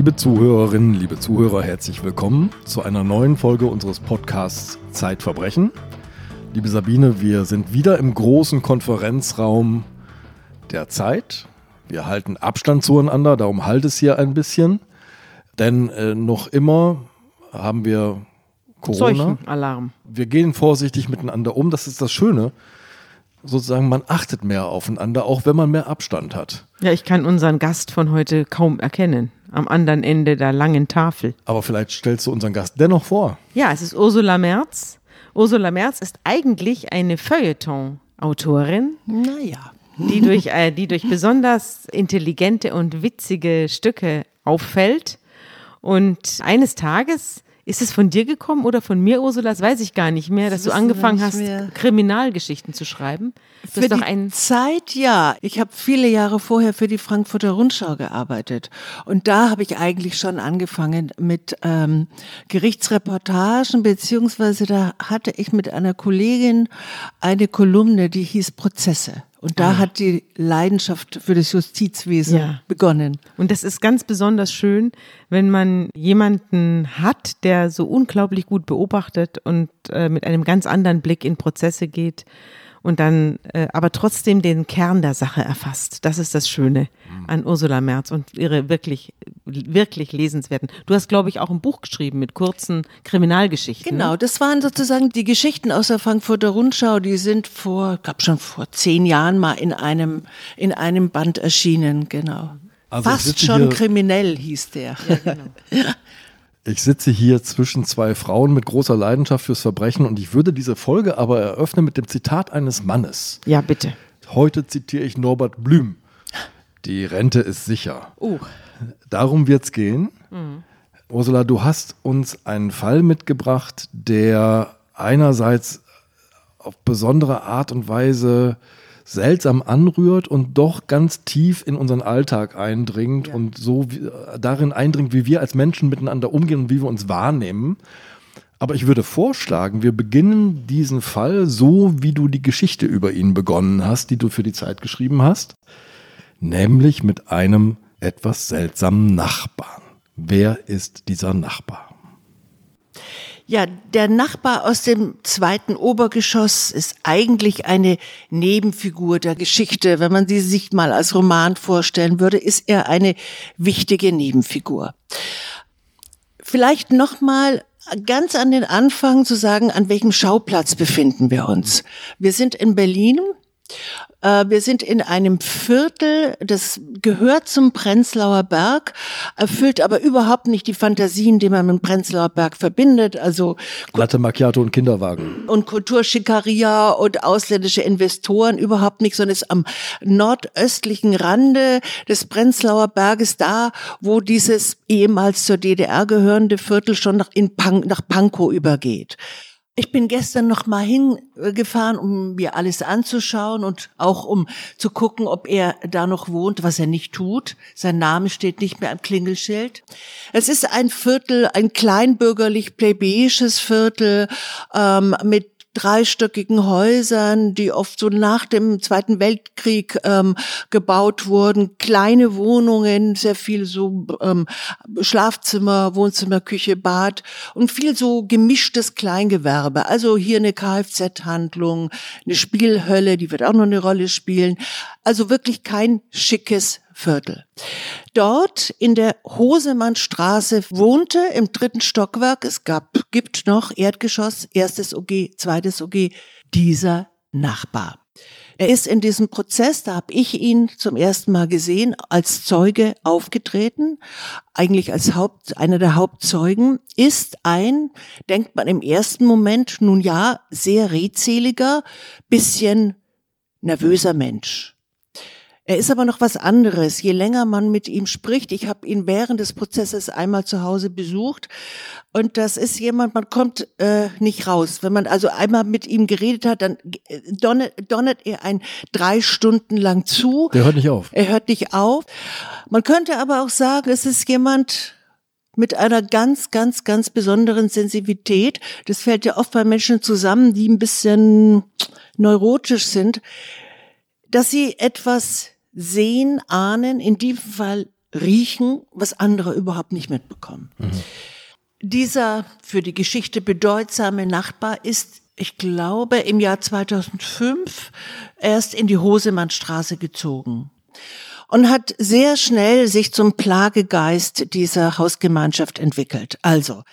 Liebe Zuhörerinnen, liebe Zuhörer, herzlich willkommen zu einer neuen Folge unseres Podcasts Zeitverbrechen. Liebe Sabine, wir sind wieder im großen Konferenzraum der Zeit. Wir halten Abstand zueinander, darum halt es hier ein bisschen. Denn äh, noch immer haben wir Corona. Alarm. Wir gehen vorsichtig miteinander um. Das ist das Schöne. Sozusagen, man achtet mehr aufeinander, auch wenn man mehr Abstand hat. Ja, ich kann unseren Gast von heute kaum erkennen am anderen Ende der langen Tafel. Aber vielleicht stellst du unseren Gast dennoch vor. Ja, es ist Ursula Merz. Ursula Merz ist eigentlich eine Feuilleton-Autorin. Naja. Die durch, äh, die durch besonders intelligente und witzige Stücke auffällt. Und eines Tages ist es von dir gekommen oder von mir, Ursula? Das weiß ich gar nicht mehr, dass das du angefangen hast, mehr. Kriminalgeschichten zu schreiben. Du für die Zeit, ja. Ich habe viele Jahre vorher für die Frankfurter Rundschau gearbeitet. Und da habe ich eigentlich schon angefangen mit ähm, Gerichtsreportagen, beziehungsweise da hatte ich mit einer Kollegin eine Kolumne, die hieß Prozesse. Und da ah. hat die Leidenschaft für das Justizwesen ja. begonnen. Und das ist ganz besonders schön, wenn man jemanden hat, der so unglaublich gut beobachtet und äh, mit einem ganz anderen Blick in Prozesse geht und dann äh, aber trotzdem den Kern der Sache erfasst. Das ist das Schöne an Ursula Merz und ihre wirklich, wirklich lesenswerten. Du hast, glaube ich, auch ein Buch geschrieben mit kurzen Kriminalgeschichten. Ne? Genau, das waren sozusagen die Geschichten aus der Frankfurter Rundschau, die sind vor, gab schon vor zehn Jahren mal in einem, in einem Band erschienen, genau. Also Fast schon kriminell hieß der. Ja, genau. Ich sitze hier zwischen zwei Frauen mit großer Leidenschaft fürs Verbrechen und ich würde diese Folge aber eröffnen mit dem Zitat eines Mannes. Ja, bitte. Heute zitiere ich Norbert Blüm. Die Rente ist sicher. Uh. Darum wird es gehen. Mhm. Ursula, du hast uns einen Fall mitgebracht, der einerseits auf besondere Art und Weise seltsam anrührt und doch ganz tief in unseren Alltag eindringt ja. und so wie, darin eindringt, wie wir als Menschen miteinander umgehen und wie wir uns wahrnehmen. Aber ich würde vorschlagen, wir beginnen diesen Fall so, wie du die Geschichte über ihn begonnen hast, die du für die Zeit geschrieben hast, nämlich mit einem etwas seltsamen Nachbarn. Wer ist dieser Nachbar? Ja, der Nachbar aus dem zweiten Obergeschoss ist eigentlich eine Nebenfigur der Geschichte. Wenn man sie sich mal als Roman vorstellen würde, ist er eine wichtige Nebenfigur. Vielleicht noch mal ganz an den Anfang zu sagen, an welchem Schauplatz befinden wir uns. Wir sind in Berlin wir sind in einem Viertel, das gehört zum Prenzlauer Berg, erfüllt aber überhaupt nicht die Fantasien, die man mit dem Prenzlauer Berg verbindet. Also Latte Macchiato und Kinderwagen. Und Kulturschikaria und ausländische Investoren überhaupt nicht, sondern ist am nordöstlichen Rande des Prenzlauer Berges da, wo dieses ehemals zur DDR gehörende Viertel schon nach, Pan nach Pankow übergeht. Ich bin gestern noch mal hingefahren, um mir alles anzuschauen und auch um zu gucken, ob er da noch wohnt, was er nicht tut. Sein Name steht nicht mehr am Klingelschild. Es ist ein Viertel, ein kleinbürgerlich plebejisches Viertel ähm, mit dreistöckigen Häusern, die oft so nach dem Zweiten Weltkrieg ähm, gebaut wurden, kleine Wohnungen, sehr viel so ähm, Schlafzimmer, Wohnzimmer, Küche, Bad und viel so gemischtes Kleingewerbe. Also hier eine Kfz-Handlung, eine Spielhölle, die wird auch noch eine Rolle spielen. Also wirklich kein schickes Viertel. Dort in der Hosemannstraße wohnte im dritten Stockwerk, es gab, gibt noch Erdgeschoss, erstes OG, zweites OG, dieser Nachbar. Er ist in diesem Prozess, da habe ich ihn zum ersten Mal gesehen, als Zeuge aufgetreten, eigentlich als Haupt, einer der Hauptzeugen, ist ein, denkt man im ersten Moment, nun ja, sehr redseliger, bisschen nervöser Mensch. Er ist aber noch was anderes. Je länger man mit ihm spricht, ich habe ihn während des Prozesses einmal zu Hause besucht und das ist jemand, man kommt äh, nicht raus. Wenn man also einmal mit ihm geredet hat, dann äh, donnert, donnert er ein drei Stunden lang zu. Der hört nicht auf. Er hört nicht auf. Man könnte aber auch sagen, es ist jemand, mit einer ganz, ganz, ganz besonderen Sensibilität. Das fällt ja oft bei Menschen zusammen, die ein bisschen neurotisch sind, dass sie etwas sehen, ahnen, in diesem Fall riechen, was andere überhaupt nicht mitbekommen. Mhm. Dieser für die Geschichte bedeutsame Nachbar ist, ich glaube, im Jahr 2005 erst in die Hosemannstraße gezogen und hat sehr schnell sich zum Plagegeist dieser Hausgemeinschaft entwickelt. Also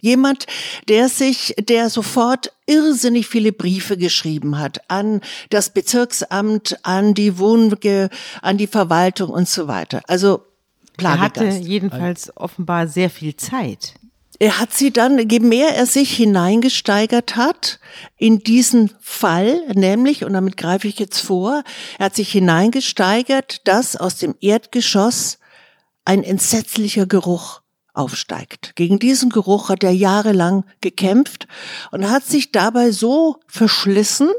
jemand, der sich, der sofort irrsinnig viele Briefe geschrieben hat an das Bezirksamt, an die Wohnge, an die Verwaltung und so weiter. Also Plagegeist. Er hatte jedenfalls offenbar sehr viel Zeit er hat sie dann, je mehr er sich hineingesteigert hat in diesen Fall, nämlich, und damit greife ich jetzt vor, er hat sich hineingesteigert, dass aus dem Erdgeschoss ein entsetzlicher Geruch aufsteigt. Gegen diesen Geruch hat er jahrelang gekämpft und hat sich dabei so verschlissen,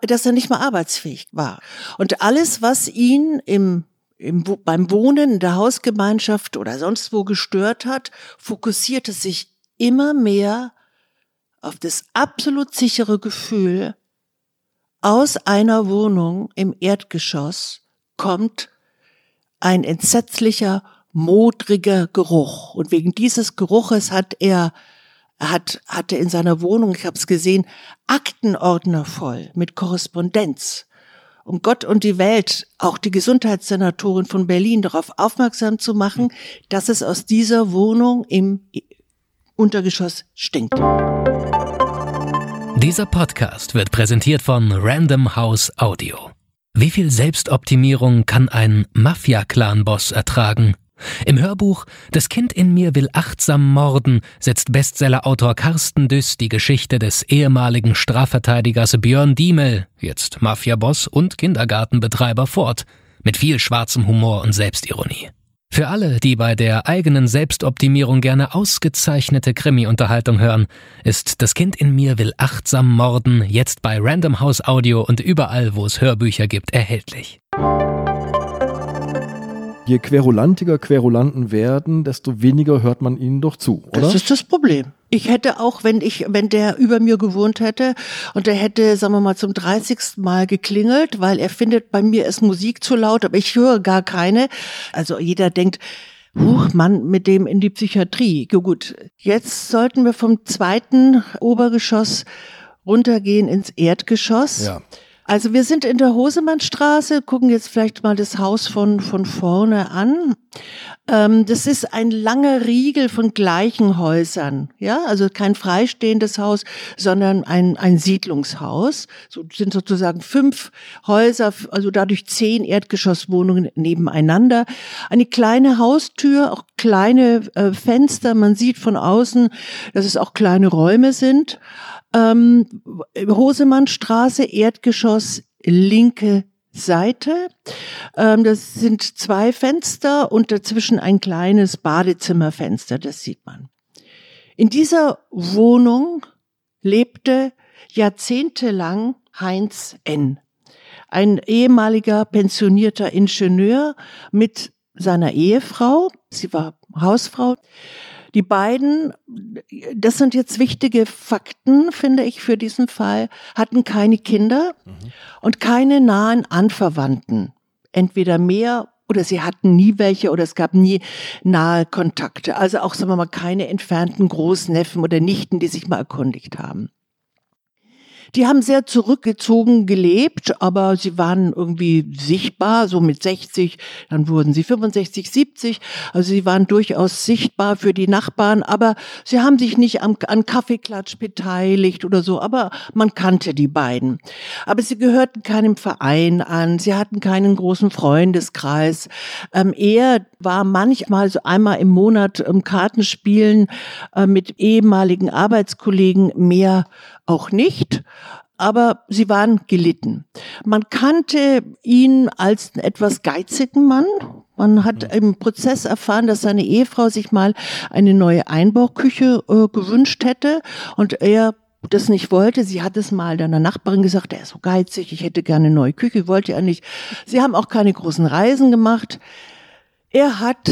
dass er nicht mehr arbeitsfähig war. Und alles, was ihn im im, beim Wohnen in der Hausgemeinschaft oder sonst wo gestört hat, fokussierte sich immer mehr auf das absolut sichere Gefühl, aus einer Wohnung im Erdgeschoss kommt ein entsetzlicher, modriger Geruch. Und wegen dieses Geruches hat er, hat, hatte in seiner Wohnung, ich habe es gesehen, Aktenordner voll mit Korrespondenz um Gott und die Welt, auch die Gesundheitssenatorin von Berlin darauf aufmerksam zu machen, dass es aus dieser Wohnung im Untergeschoss stinkt. Dieser Podcast wird präsentiert von Random House Audio. Wie viel Selbstoptimierung kann ein Mafia-Clan-Boss ertragen? Im Hörbuch Das Kind in mir will achtsam morden setzt Bestsellerautor Carsten Düss die Geschichte des ehemaligen Strafverteidigers Björn Diemel, jetzt Mafiaboss und Kindergartenbetreiber fort, mit viel schwarzem Humor und Selbstironie. Für alle, die bei der eigenen Selbstoptimierung gerne ausgezeichnete Krimi-Unterhaltung hören, ist Das Kind in mir will achtsam morden jetzt bei Random House Audio und überall, wo es Hörbücher gibt, erhältlich je querulantiger Querulanten werden, desto weniger hört man ihnen doch zu, oder? Das ist das Problem. Ich hätte auch, wenn ich, wenn der über mir gewohnt hätte und der hätte, sagen wir mal, zum 30. Mal geklingelt, weil er findet, bei mir ist Musik zu laut, aber ich höre gar keine. Also jeder denkt, Huch, Mann, mit dem in die Psychiatrie. Gut, jetzt sollten wir vom zweiten Obergeschoss runtergehen ins Erdgeschoss. Ja. Also wir sind in der Hosemannstraße, gucken jetzt vielleicht mal das Haus von, von vorne an. Ähm, das ist ein langer Riegel von gleichen Häusern, ja, also kein freistehendes Haus, sondern ein, ein Siedlungshaus. So sind sozusagen fünf Häuser, also dadurch zehn Erdgeschosswohnungen nebeneinander. Eine kleine Haustür, auch kleine äh, Fenster. Man sieht von außen, dass es auch kleine Räume sind. Ähm, Hosemannstraße, Erdgeschoss, linke Seite. Ähm, das sind zwei Fenster und dazwischen ein kleines Badezimmerfenster, das sieht man. In dieser Wohnung lebte jahrzehntelang Heinz N., ein ehemaliger pensionierter Ingenieur mit seiner Ehefrau. Sie war Hausfrau. Die beiden, das sind jetzt wichtige Fakten, finde ich, für diesen Fall, hatten keine Kinder mhm. und keine nahen Anverwandten. Entweder mehr oder sie hatten nie welche oder es gab nie nahe Kontakte. Also auch, sagen wir mal, keine entfernten Großneffen oder Nichten, die sich mal erkundigt haben. Die haben sehr zurückgezogen gelebt, aber sie waren irgendwie sichtbar, so mit 60, dann wurden sie 65, 70. Also sie waren durchaus sichtbar für die Nachbarn, aber sie haben sich nicht am, an Kaffeeklatsch beteiligt oder so, aber man kannte die beiden. Aber sie gehörten keinem Verein an, sie hatten keinen großen Freundeskreis. Ähm, er war manchmal so einmal im Monat im Kartenspielen äh, mit ehemaligen Arbeitskollegen mehr auch nicht, aber sie waren gelitten. Man kannte ihn als einen etwas geizigen Mann. Man hat mhm. im Prozess erfahren, dass seine Ehefrau sich mal eine neue Einbauküche äh, gewünscht hätte und er das nicht wollte. Sie hat es mal deiner Nachbarin gesagt, er ist so geizig, ich hätte gerne eine neue Küche, wollte er nicht. Sie haben auch keine großen Reisen gemacht. Er hat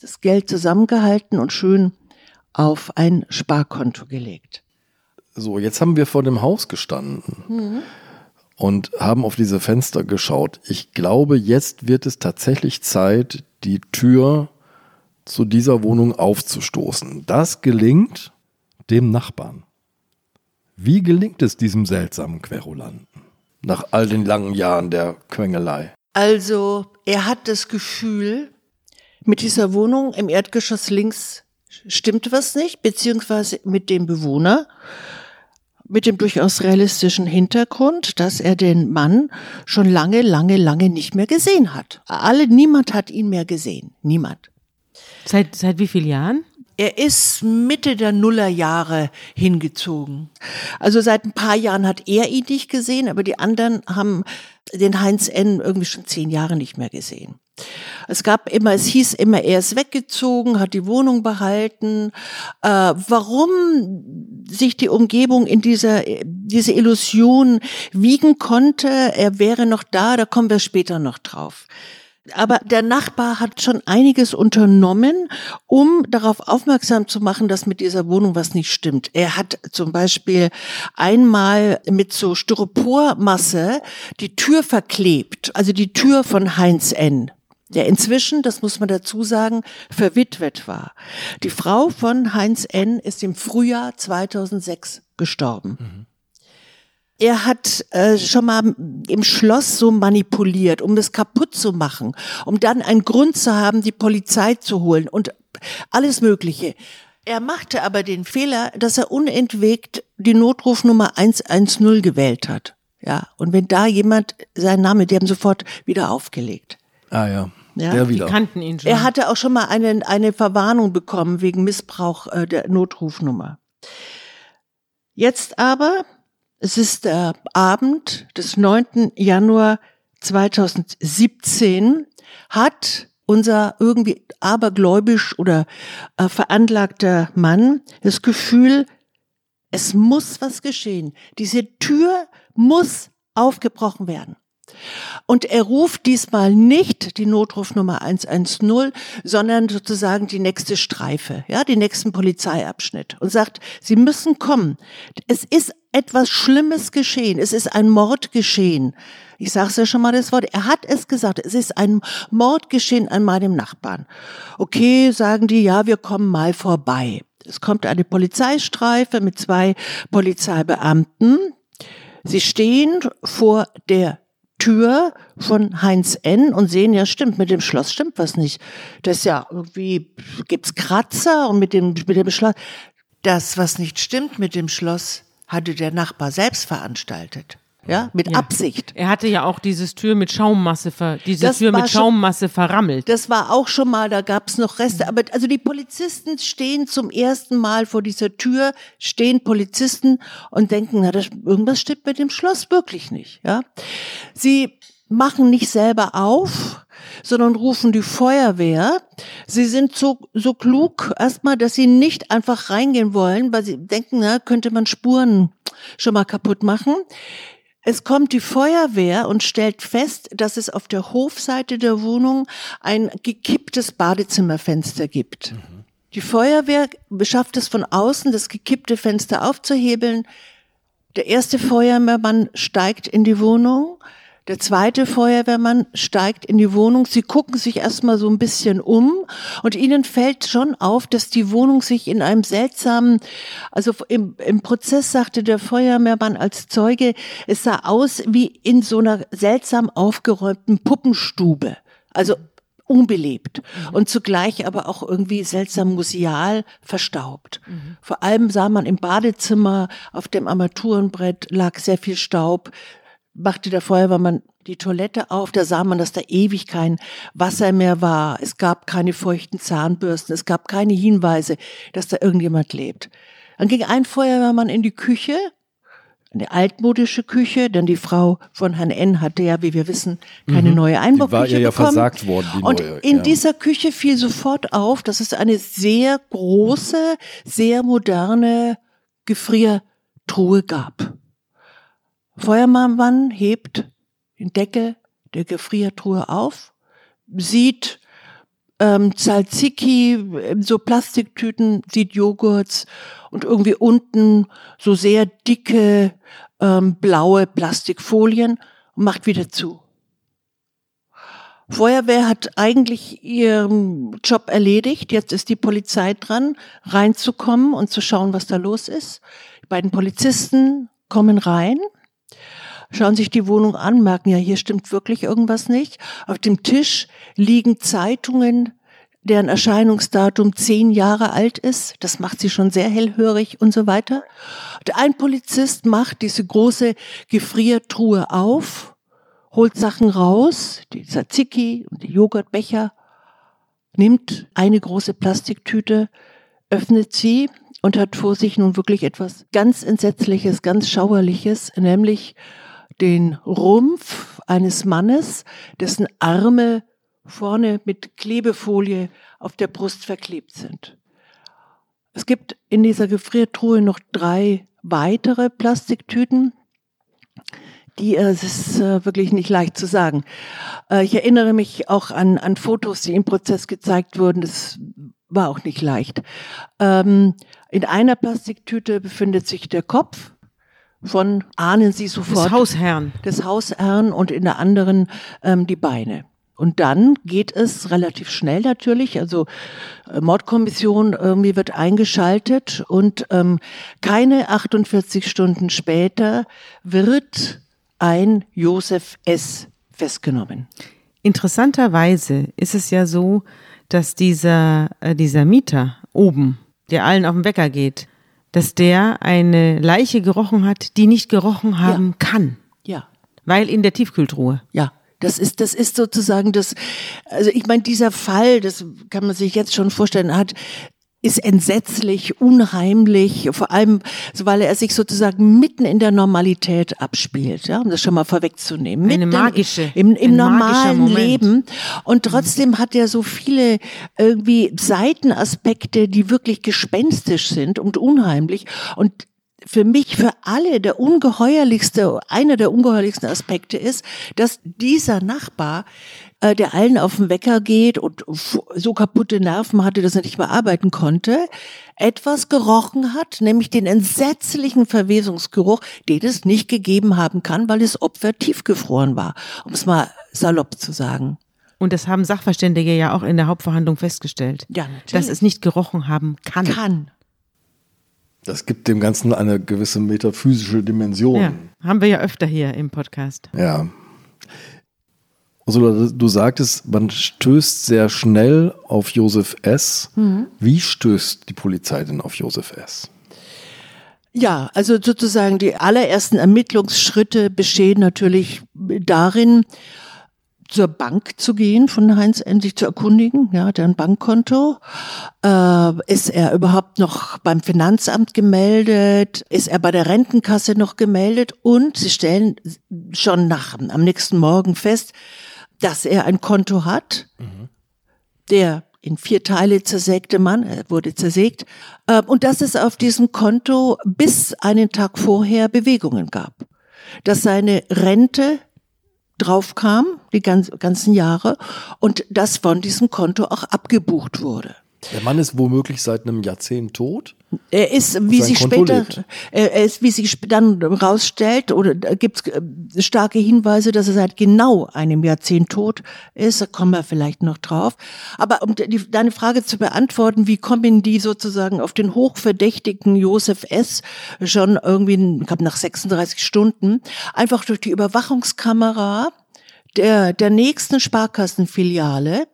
das Geld zusammengehalten und schön auf ein Sparkonto gelegt. So, jetzt haben wir vor dem Haus gestanden mhm. und haben auf diese Fenster geschaut. Ich glaube, jetzt wird es tatsächlich Zeit, die Tür zu dieser Wohnung aufzustoßen. Das gelingt dem Nachbarn. Wie gelingt es diesem seltsamen Querulanten nach all den langen Jahren der Quengelei? Also, er hat das Gefühl, mit dieser Wohnung im Erdgeschoss links stimmt was nicht, beziehungsweise mit dem Bewohner, mit dem durchaus realistischen Hintergrund, dass er den Mann schon lange, lange, lange nicht mehr gesehen hat. Alle, niemand hat ihn mehr gesehen. Niemand. Seit, seit wie vielen Jahren? Er ist Mitte der Nullerjahre hingezogen. Also seit ein paar Jahren hat er ihn nicht gesehen, aber die anderen haben den Heinz N. irgendwie schon zehn Jahre nicht mehr gesehen. Es gab immer, es hieß immer, er ist weggezogen, hat die Wohnung behalten. Äh, warum sich die Umgebung in dieser diese Illusion wiegen konnte, er wäre noch da, da kommen wir später noch drauf. Aber der Nachbar hat schon einiges unternommen, um darauf aufmerksam zu machen, dass mit dieser Wohnung was nicht stimmt. Er hat zum Beispiel einmal mit so Styropormasse die Tür verklebt, also die Tür von Heinz N der inzwischen, das muss man dazu sagen, verwitwet war. Die Frau von Heinz N. ist im Frühjahr 2006 gestorben. Mhm. Er hat äh, schon mal im Schloss so manipuliert, um das kaputt zu machen, um dann einen Grund zu haben, die Polizei zu holen und alles Mögliche. Er machte aber den Fehler, dass er unentwegt die Notrufnummer 110 gewählt hat. Ja, und wenn da jemand seinen Namen, die haben sofort wieder aufgelegt. Ah ja. Ja, der wieder. Die kannten ihn schon. Er hatte auch schon mal eine, eine Verwarnung bekommen wegen Missbrauch äh, der Notrufnummer. Jetzt aber es ist der Abend des 9. Januar 2017, hat unser irgendwie abergläubisch oder äh, veranlagter Mann das Gefühl, es muss was geschehen. Diese Tür muss aufgebrochen werden. Und er ruft diesmal nicht die Notrufnummer 110, sondern sozusagen die nächste Streife, ja, den nächsten Polizeiabschnitt und sagt, Sie müssen kommen. Es ist etwas Schlimmes geschehen. Es ist ein Mord geschehen. Ich sage es ja schon mal das Wort. Er hat es gesagt. Es ist ein Mord geschehen an meinem Nachbarn. Okay, sagen die, ja, wir kommen mal vorbei. Es kommt eine Polizeistreife mit zwei Polizeibeamten. Sie stehen vor der Tür von Heinz N. und sehen, ja stimmt, mit dem Schloss stimmt was nicht. Das ist ja irgendwie, gibt's Kratzer und mit dem, mit dem Schloss. Das, was nicht stimmt mit dem Schloss, hatte der Nachbar selbst veranstaltet. Ja, mit ja. Absicht. Er hatte ja auch dieses Tür mit Schaummasse, ver, diese das Tür mit Schaummasse schon, verrammelt. Das war auch schon mal, da gab es noch Reste. Aber also die Polizisten stehen zum ersten Mal vor dieser Tür, stehen Polizisten und denken, na, das, irgendwas stimmt mit dem Schloss wirklich nicht. Ja, sie machen nicht selber auf, sondern rufen die Feuerwehr. Sie sind so, so klug erstmal, dass sie nicht einfach reingehen wollen, weil sie denken, na, könnte man Spuren schon mal kaputt machen. Es kommt die Feuerwehr und stellt fest, dass es auf der Hofseite der Wohnung ein gekipptes Badezimmerfenster gibt. Mhm. Die Feuerwehr schafft es von außen, das gekippte Fenster aufzuhebeln. Der erste Feuerwehrmann steigt in die Wohnung. Der zweite Feuerwehrmann steigt in die Wohnung. Sie gucken sich erstmal so ein bisschen um und ihnen fällt schon auf, dass die Wohnung sich in einem seltsamen, also im, im Prozess sagte der Feuerwehrmann als Zeuge, es sah aus wie in so einer seltsam aufgeräumten Puppenstube. Also unbelebt mhm. und zugleich aber auch irgendwie seltsam museal verstaubt. Mhm. Vor allem sah man im Badezimmer auf dem Armaturenbrett lag sehr viel Staub, machte der Feuerwehrmann die Toilette auf, da sah man, dass da ewig kein Wasser mehr war. Es gab keine feuchten Zahnbürsten, es gab keine Hinweise, dass da irgendjemand lebt. Dann ging ein Feuerwehrmann in die Küche, eine altmodische Küche, denn die Frau von Herrn N. hatte ja, wie wir wissen, keine mhm. neue Einbauküche war ihr ja bekommen. versagt worden. Die und neue, in ja. dieser Küche fiel sofort auf, dass es eine sehr große, sehr moderne Gefriertruhe gab. Feuermann hebt den Deckel der Gefriertruhe auf, sieht ähm, Tzatziki, so Plastiktüten, sieht Joghurts und irgendwie unten so sehr dicke ähm, blaue Plastikfolien und macht wieder zu. Feuerwehr hat eigentlich ihren Job erledigt. Jetzt ist die Polizei dran, reinzukommen und zu schauen, was da los ist. Die beiden Polizisten kommen rein, schauen sich die Wohnung an, merken ja, hier stimmt wirklich irgendwas nicht. Auf dem Tisch liegen Zeitungen, deren Erscheinungsdatum zehn Jahre alt ist. Das macht sie schon sehr hellhörig und so weiter. Und ein Polizist macht diese große Gefriertruhe auf, holt Sachen raus, die Tzatziki und die Joghurtbecher, nimmt eine große Plastiktüte, öffnet sie und hat vor sich nun wirklich etwas ganz Entsetzliches, ganz Schauerliches, nämlich den Rumpf eines Mannes, dessen Arme vorne mit Klebefolie auf der Brust verklebt sind. Es gibt in dieser Gefriertruhe noch drei weitere Plastiktüten, die, äh, es ist äh, wirklich nicht leicht zu sagen. Äh, ich erinnere mich auch an, an Fotos, die im Prozess gezeigt wurden. Das war auch nicht leicht. Ähm, in einer Plastiktüte befindet sich der Kopf von, ahnen Sie sofort. Des Hausherrn. Des Hausherrn und in der anderen ähm, die Beine. Und dann geht es relativ schnell natürlich. Also äh, Mordkommission irgendwie wird eingeschaltet und ähm, keine 48 Stunden später wird ein Josef S. festgenommen. Interessanterweise ist es ja so, dass dieser, äh, dieser Mieter oben, der allen auf den Wecker geht, dass der eine Leiche gerochen hat, die nicht gerochen haben Ja. kann. Ja. Weil in der Tiefkühltruhe. Ja, das ist, das ist sozusagen das, also ich meine, dieser Fall, das kann man sich jetzt schon vorstellen, hat, ist entsetzlich, unheimlich, vor allem, weil er sich sozusagen mitten in der Normalität abspielt, ja, um das schon mal vorwegzunehmen. Eine Mitten magische- Im, im normalen. Leben. Und trotzdem hat er so viele irgendwie Seitenaspekte, die wirklich gespenstisch sind und unheimlich. Und für mich, für alle der ungeheuerlichste, einer der ungeheuerlichsten Aspekte ist, dass dieser Nachbar, äh, der allen auf den Wecker geht und so kaputte Nerven hatte, dass er nicht mehr arbeiten konnte, etwas gerochen hat, nämlich den entsetzlichen Verwesungsgeruch, den es nicht gegeben haben kann, weil das Opfer tiefgefroren war, um es mal salopp zu sagen. Und das haben Sachverständige ja auch in der Hauptverhandlung festgestellt. Ja, natürlich. Dass es nicht gerochen haben kann. Kann. Das gibt dem Ganzen eine gewisse metaphysische Dimension. Ja, haben wir ja öfter hier im Podcast. Ja. Ursula, du sagtest, man stößt sehr schnell auf Josef S. Wie stößt die Polizei denn auf Josef S.? Ja, also sozusagen die allerersten Ermittlungsschritte bestehen natürlich darin, zur Bank zu gehen, von Heinz N. sich zu erkundigen, ja, hat er ein Bankkonto, äh, ist er überhaupt noch beim Finanzamt gemeldet, ist er bei der Rentenkasse noch gemeldet und sie stellen schon nach, am nächsten Morgen fest, dass er ein Konto hat, der in vier Teile zersägte Mann, er wurde zersägt, äh, und dass es auf diesem Konto bis einen Tag vorher Bewegungen gab. Dass seine Rente draufkam, die ganz, ganzen Jahre, und dass von diesem Konto auch abgebucht wurde. Der Mann ist womöglich seit einem Jahrzehnt tot. Er ist, wie sich später, er ist, wie sich dann rausstellt, oder gibt es starke Hinweise, dass er seit genau einem Jahrzehnt tot ist. Da kommen wir vielleicht noch drauf. Aber um die, deine Frage zu beantworten, wie kommen die sozusagen auf den hochverdächtigen Josef S. schon irgendwie, ich glaube nach 36 Stunden, einfach durch die Überwachungskamera der, der nächsten Sparkassenfiliale,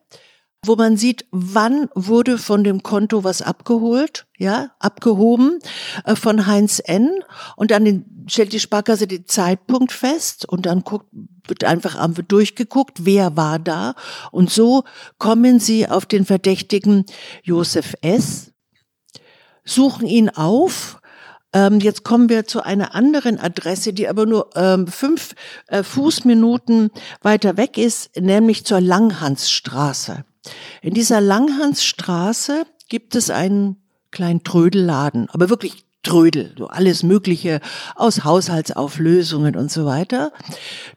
wo man sieht, wann wurde von dem Konto was abgeholt, ja, abgehoben äh, von Heinz N. Und dann den, stellt die Sparkasse den Zeitpunkt fest und dann guckt, wird einfach durchgeguckt, wer war da. Und so kommen sie auf den Verdächtigen Josef S., suchen ihn auf. Ähm, jetzt kommen wir zu einer anderen Adresse, die aber nur ähm, fünf äh, Fußminuten weiter weg ist, nämlich zur Langhansstraße. In dieser Langhansstraße gibt es einen kleinen Trödelladen, aber wirklich Trödel, so alles Mögliche aus Haushaltsauflösungen und so weiter.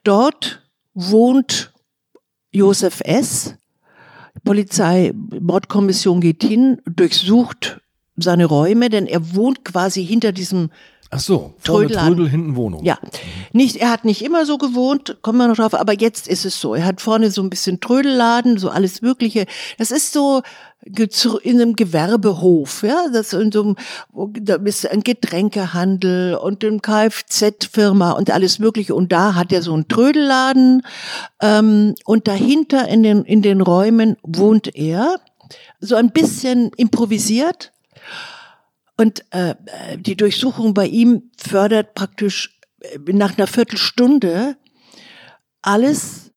Dort wohnt Josef S. Polizei, Mordkommission geht hin, durchsucht seine Räume, denn er wohnt quasi hinter diesem Ach so, vorne Trödelladen. Trödel, hinten Wohnung. Ja, nicht, er hat nicht immer so gewohnt, kommen wir noch drauf, aber jetzt ist es so. Er hat vorne so ein bisschen Trödelladen, so alles Mögliche. Das ist so in einem Gewerbehof, ja, das in so einem, da ist ein Getränkehandel und eine Kfz-Firma und alles Mögliche. Und da hat er so einen Trödelladen ähm, und dahinter in den in den Räumen wohnt er, so ein bisschen improvisiert. Und äh, die Durchsuchung bei ihm fördert praktisch äh, nach einer Viertelstunde alles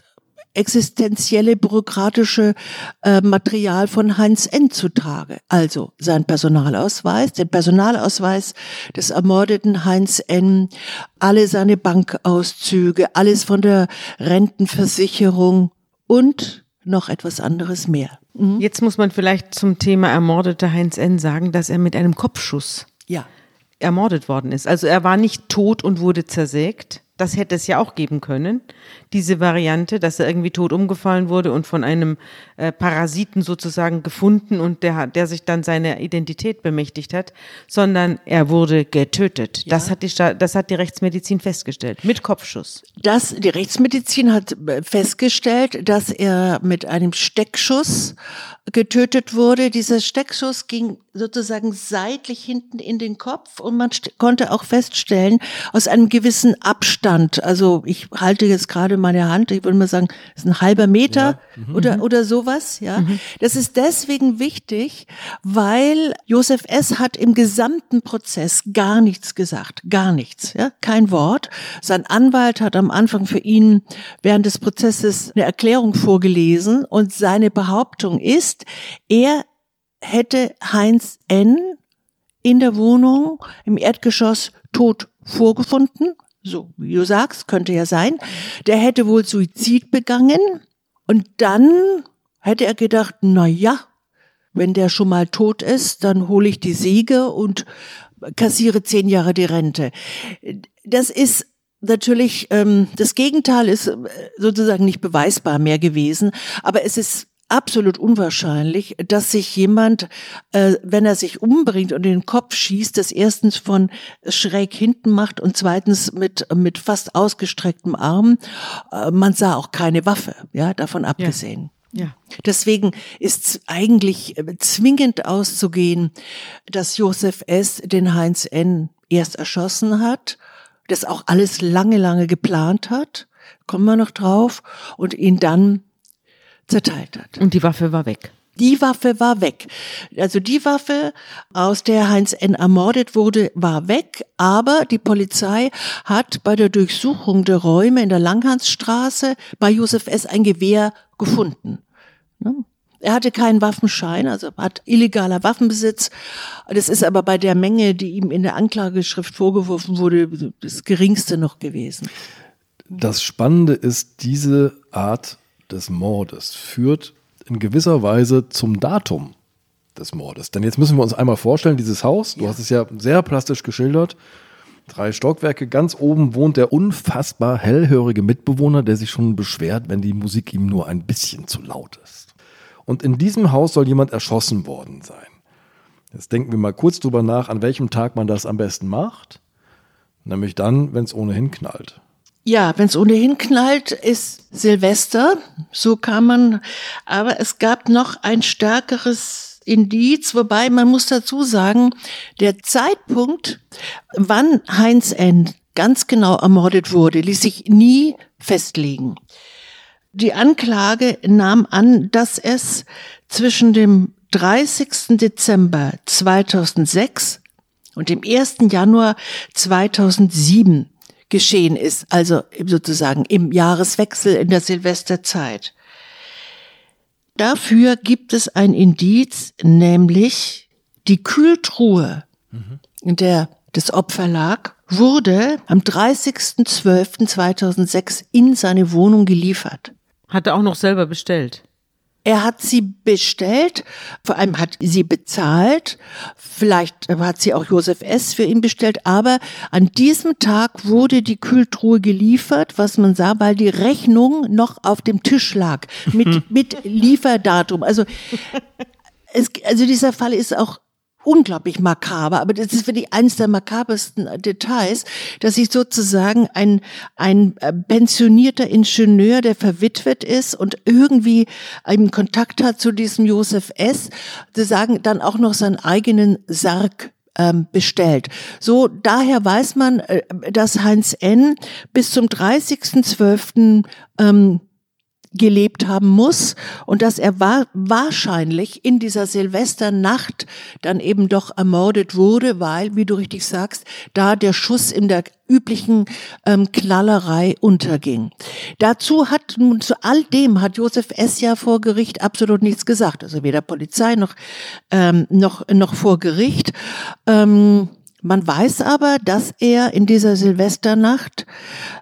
existenzielle bürokratische äh, Material von Heinz N. zutage. Also sein Personalausweis, den Personalausweis des ermordeten Heinz N., alle seine Bankauszüge, alles von der Rentenversicherung und noch etwas anderes mehr. Mhm. Jetzt muss man vielleicht zum Thema ermordete Heinz N. sagen, dass er mit einem Kopfschuss Ja. ermordet worden ist. Also er war nicht tot und wurde zersägt. Das hätte es ja auch geben können, diese Variante, dass er irgendwie tot umgefallen wurde und von einem äh, Parasiten sozusagen gefunden und der, hat- der sich dann seine Identität bemächtigt hat, sondern er wurde getötet. Das, hat die, das hat die Rechtsmedizin festgestellt, mit Kopfschuss. Das, die Rechtsmedizin hat äh, festgestellt, dass er mit einem Steckschuss getötet wurde. Dieser Steckschuss ging sozusagen seitlich hinten in den Kopf und man konnte auch feststellen, aus einem gewissen Abstand, also ich halte jetzt gerade meine Hand, ich würde mal sagen, ist ein halber Meter oder, oder sowas, ja. Das ist deswegen wichtig, weil Josef S. hat im gesamten Prozess gar nichts gesagt, gar nichts, ja, kein Wort. Sein Anwalt hat am Anfang für ihn während des Prozesses eine Erklärung vorgelesen und seine Behauptung ist, er hätte Heinz N. in der Wohnung im Erdgeschoss tot vorgefunden. So, wie du sagst, könnte ja sein. Der hätte wohl Suizid begangen. Und dann hätte er gedacht, na ja, wenn der schon mal tot ist, dann hole ich die Siege und kassiere zehn Jahre die Rente. Das ist natürlich, ähm, das Gegenteil ist äh, sozusagen nicht beweisbar mehr gewesen, aber es ist absolut unwahrscheinlich, dass sich jemand, äh, wenn er sich umbringt und in den Kopf schießt, das erstens von schräg hinten macht und zweitens mit mit fast ausgestrecktem Arm. Äh, man sah auch keine Waffe, ja, davon abgesehen. Ja. Deswegen ist eigentlich äh, zwingend auszugehen, dass Josef S. den Heinz N. erst erschossen hat, das auch alles lange, lange geplant hat, kommen wir noch drauf, und ihn dann zerteilt hat. Und die Waffe war weg. Die Waffe war weg. Also die Waffe, aus der Heinz N. ermordet wurde, war weg, aber die Polizei hat bei der Durchsuchung der Räume in der Langhansstraße bei Josef S. ein Gewehr gefunden. Ne? Er hatte keinen Waffenschein, also hat illegaler Waffenbesitz. Das ist aber bei der Menge, die ihm in der Anklageschrift vorgeworfen wurde, das geringste noch gewesen. Das Spannende ist, diese Art des Mordes führt in gewisser Weise zum Datum des Mordes. Denn jetzt müssen wir uns einmal vorstellen, dieses Haus, du hast es ja sehr plastisch geschildert, drei Stockwerke, ganz oben wohnt der unfassbar hellhörige Mitbewohner, der sich schon beschwert, wenn die Musik ihm nur ein bisschen zu laut ist. Und in diesem Haus soll jemand erschossen worden sein. Jetzt denken wir mal kurz drüber nach, an welchem Tag man das am besten macht. Nämlich dann, wenn es ohnehin knallt. Ja, wenn es ohnehin knallt, ist Silvester, so kann man, aber es gab noch ein stärkeres Indiz, wobei man muss dazu sagen, der Zeitpunkt, wann Heinz N. ganz genau ermordet wurde, ließ sich nie festlegen. Die Anklage nahm an, dass es zwischen dem 30. Dezember 2006 und dem 1. Januar 2007 geschehen ist, also sozusagen im Jahreswechsel in der Silvesterzeit. Dafür gibt es ein Indiz, nämlich die Kühltruhe, in der das Opfer lag, wurde am 30.12.2006 in seine Wohnung geliefert. Hat er auch noch selber bestellt. Er hat sie bestellt, vor allem hat sie bezahlt, vielleicht hat sie auch Josef S. für ihn bestellt, aber an diesem Tag wurde die Kühltruhe geliefert, was man sah, weil die Rechnung noch auf dem Tisch lag, mit, mit Lieferdatum. Also, es, also dieser Fall ist auch unglaublich makaber, aber das ist wirklich eines der makabersten Details, dass sich sozusagen ein, ein äh, pensionierter Ingenieur, der verwitwet ist und irgendwie einen Kontakt hat zu diesem Josef S., sagen dann auch noch seinen eigenen Sarg ähm, bestellt. So, daher weiß man, äh, dass Heinz N. bis zum 30.12. Ähm, gelebt haben muss und dass er war, wahrscheinlich in dieser Silvesternacht dann eben doch ermordet wurde, weil, wie du richtig sagst, da der Schuss in der üblichen ähm, Knallerei unterging. Dazu hat nun zu all dem hat Josef S. ja vor Gericht absolut nichts gesagt, also weder Polizei noch ähm, noch noch vor Gericht. Ähm, man weiß aber, dass er in dieser Silvesternacht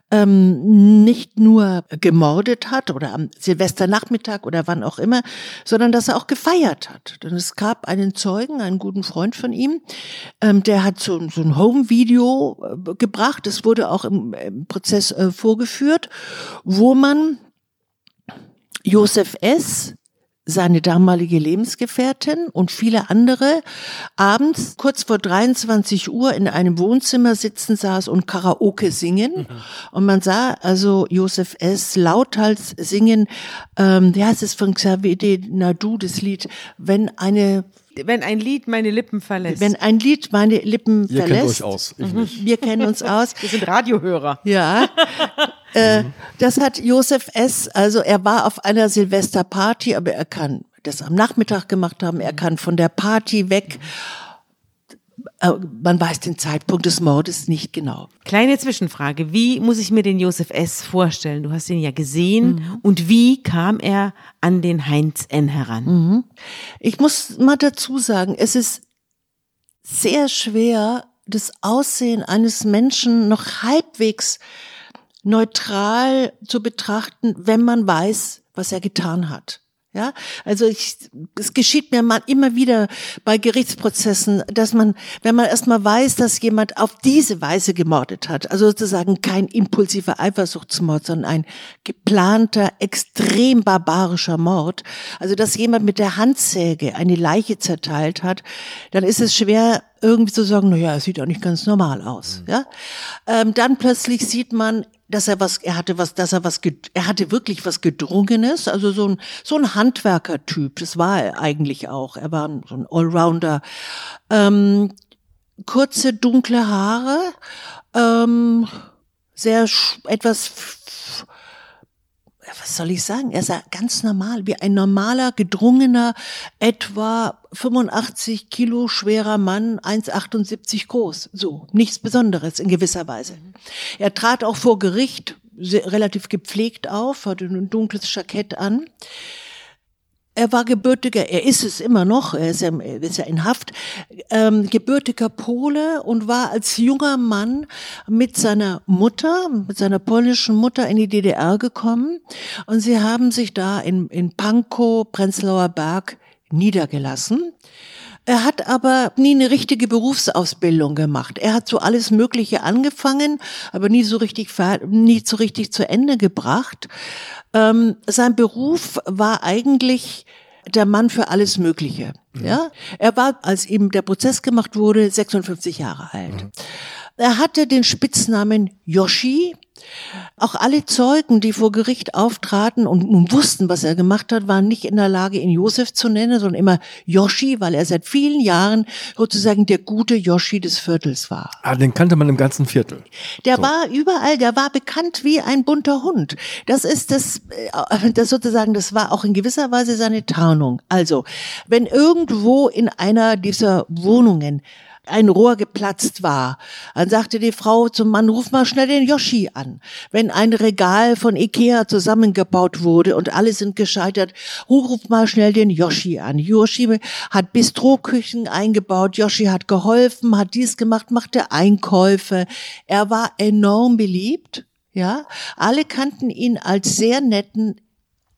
ähm, nicht nur gemordet hat oder am Silvesternachmittag oder wann auch immer, sondern dass er auch gefeiert hat. Denn es gab einen Zeugen, einen guten Freund von ihm, ähm, der hat so, so ein Home-Video äh, gebracht. Das wurde auch im, im Prozess äh, vorgeführt, wo man Josef S seine damalige Lebensgefährtin und viele andere abends kurz vor 23 Uhr in einem Wohnzimmer sitzen saß und Karaoke singen. Mhm. Und man sah also Josef S. lauthals singen, ähm, wie heißt es von Xavier Nadu, das Lied, wenn eine wenn ein Lied meine Lippen verlässt. Wenn ein Lied meine Lippen Ihr verlässt. kennt euch aus. Ich mhm. nicht. Wir kennen uns aus. Wir sind Radiohörer. Ja. Äh, das hat Josef S., also er war auf einer Silvesterparty, aber er kann das am Nachmittag gemacht haben, er kann von der Party weg. Äh, man weiß den Zeitpunkt des Mordes nicht genau. Kleine Zwischenfrage. Wie muss ich mir den Josef S. vorstellen? Du hast ihn ja gesehen. Mhm. Und wie kam er an den Heinz N. heran? Mhm. Ich muss mal dazu sagen, es ist sehr schwer, das Aussehen eines Menschen noch halbwegs neutral zu betrachten, wenn man weiß, was er getan hat. Ja, also ich, es geschieht mir mal immer wieder bei Gerichtsprozessen, dass man, wenn man erstmal weiß, dass jemand auf diese Weise gemordet hat, also sozusagen kein impulsiver Eifersuchtsmord, sondern ein geplanter, extrem barbarischer Mord, also dass jemand mit der Handsäge eine Leiche zerteilt hat, dann ist es schwer, irgendwie zu sagen, na ja, er sieht auch nicht ganz normal aus, ja. Ähm, dann plötzlich sieht man, dass er was, er hatte was, dass er was, er hatte wirklich was Gedrungenes, also so ein, so ein Handwerkertyp, das war er eigentlich auch. Er war so ein Allrounder. Ähm, kurze, dunkle Haare, ähm, sehr etwas was soll ich sagen? Er sah ganz normal, wie ein normaler, gedrungener, etwa 85 Kilo schwerer Mann, 1,78 groß. So, nichts Besonderes in gewisser Weise. Er trat auch vor Gericht relativ gepflegt auf, hatte ein dunkles Jackett an. Er war gebürtiger, er ist es immer noch, er ist ja, ist ja in Haft, ähm, gebürtiger Pole und war als junger Mann mit seiner Mutter, mit seiner polnischen Mutter in die DDR gekommen und sie haben sich da in, in Pankow, Prenzlauer Berg niedergelassen. Er hat aber nie eine richtige Berufsausbildung gemacht. Er hat so alles Mögliche angefangen, aber nie so richtig, nie so richtig zu Ende gebracht. Ähm, sein Beruf war eigentlich der Mann für alles Mögliche. Mhm. Ja, er war, als ihm der Prozess gemacht wurde, 56 Jahre alt. Mhm. Er hatte den Spitznamen Yoshi. Auch alle Zeugen, die vor Gericht auftraten und nun wussten, was er gemacht hat, waren nicht in der Lage, ihn Josef zu nennen, sondern immer Yoshi, weil er seit vielen Jahren sozusagen der gute Yoshi des Viertels war. Ah, den kannte man im ganzen Viertel. Der so. war überall, der war bekannt wie ein bunter Hund. Das ist das, äh, das sozusagen, das war auch in gewisser Weise seine Tarnung. Also, wenn irgendwo in einer dieser Wohnungen ein Rohr geplatzt war. Dann sagte die Frau zum Mann, ruf mal schnell den Yoshi an. Wenn ein Regal von Ikea zusammengebaut wurde und alle sind gescheitert, ruf mal schnell den Yoshi an. Yoshi hat Bistroküchen eingebaut, Yoshi hat geholfen, hat dies gemacht, machte Einkäufe. Er war enorm beliebt. Ja, alle kannten ihn als sehr netten,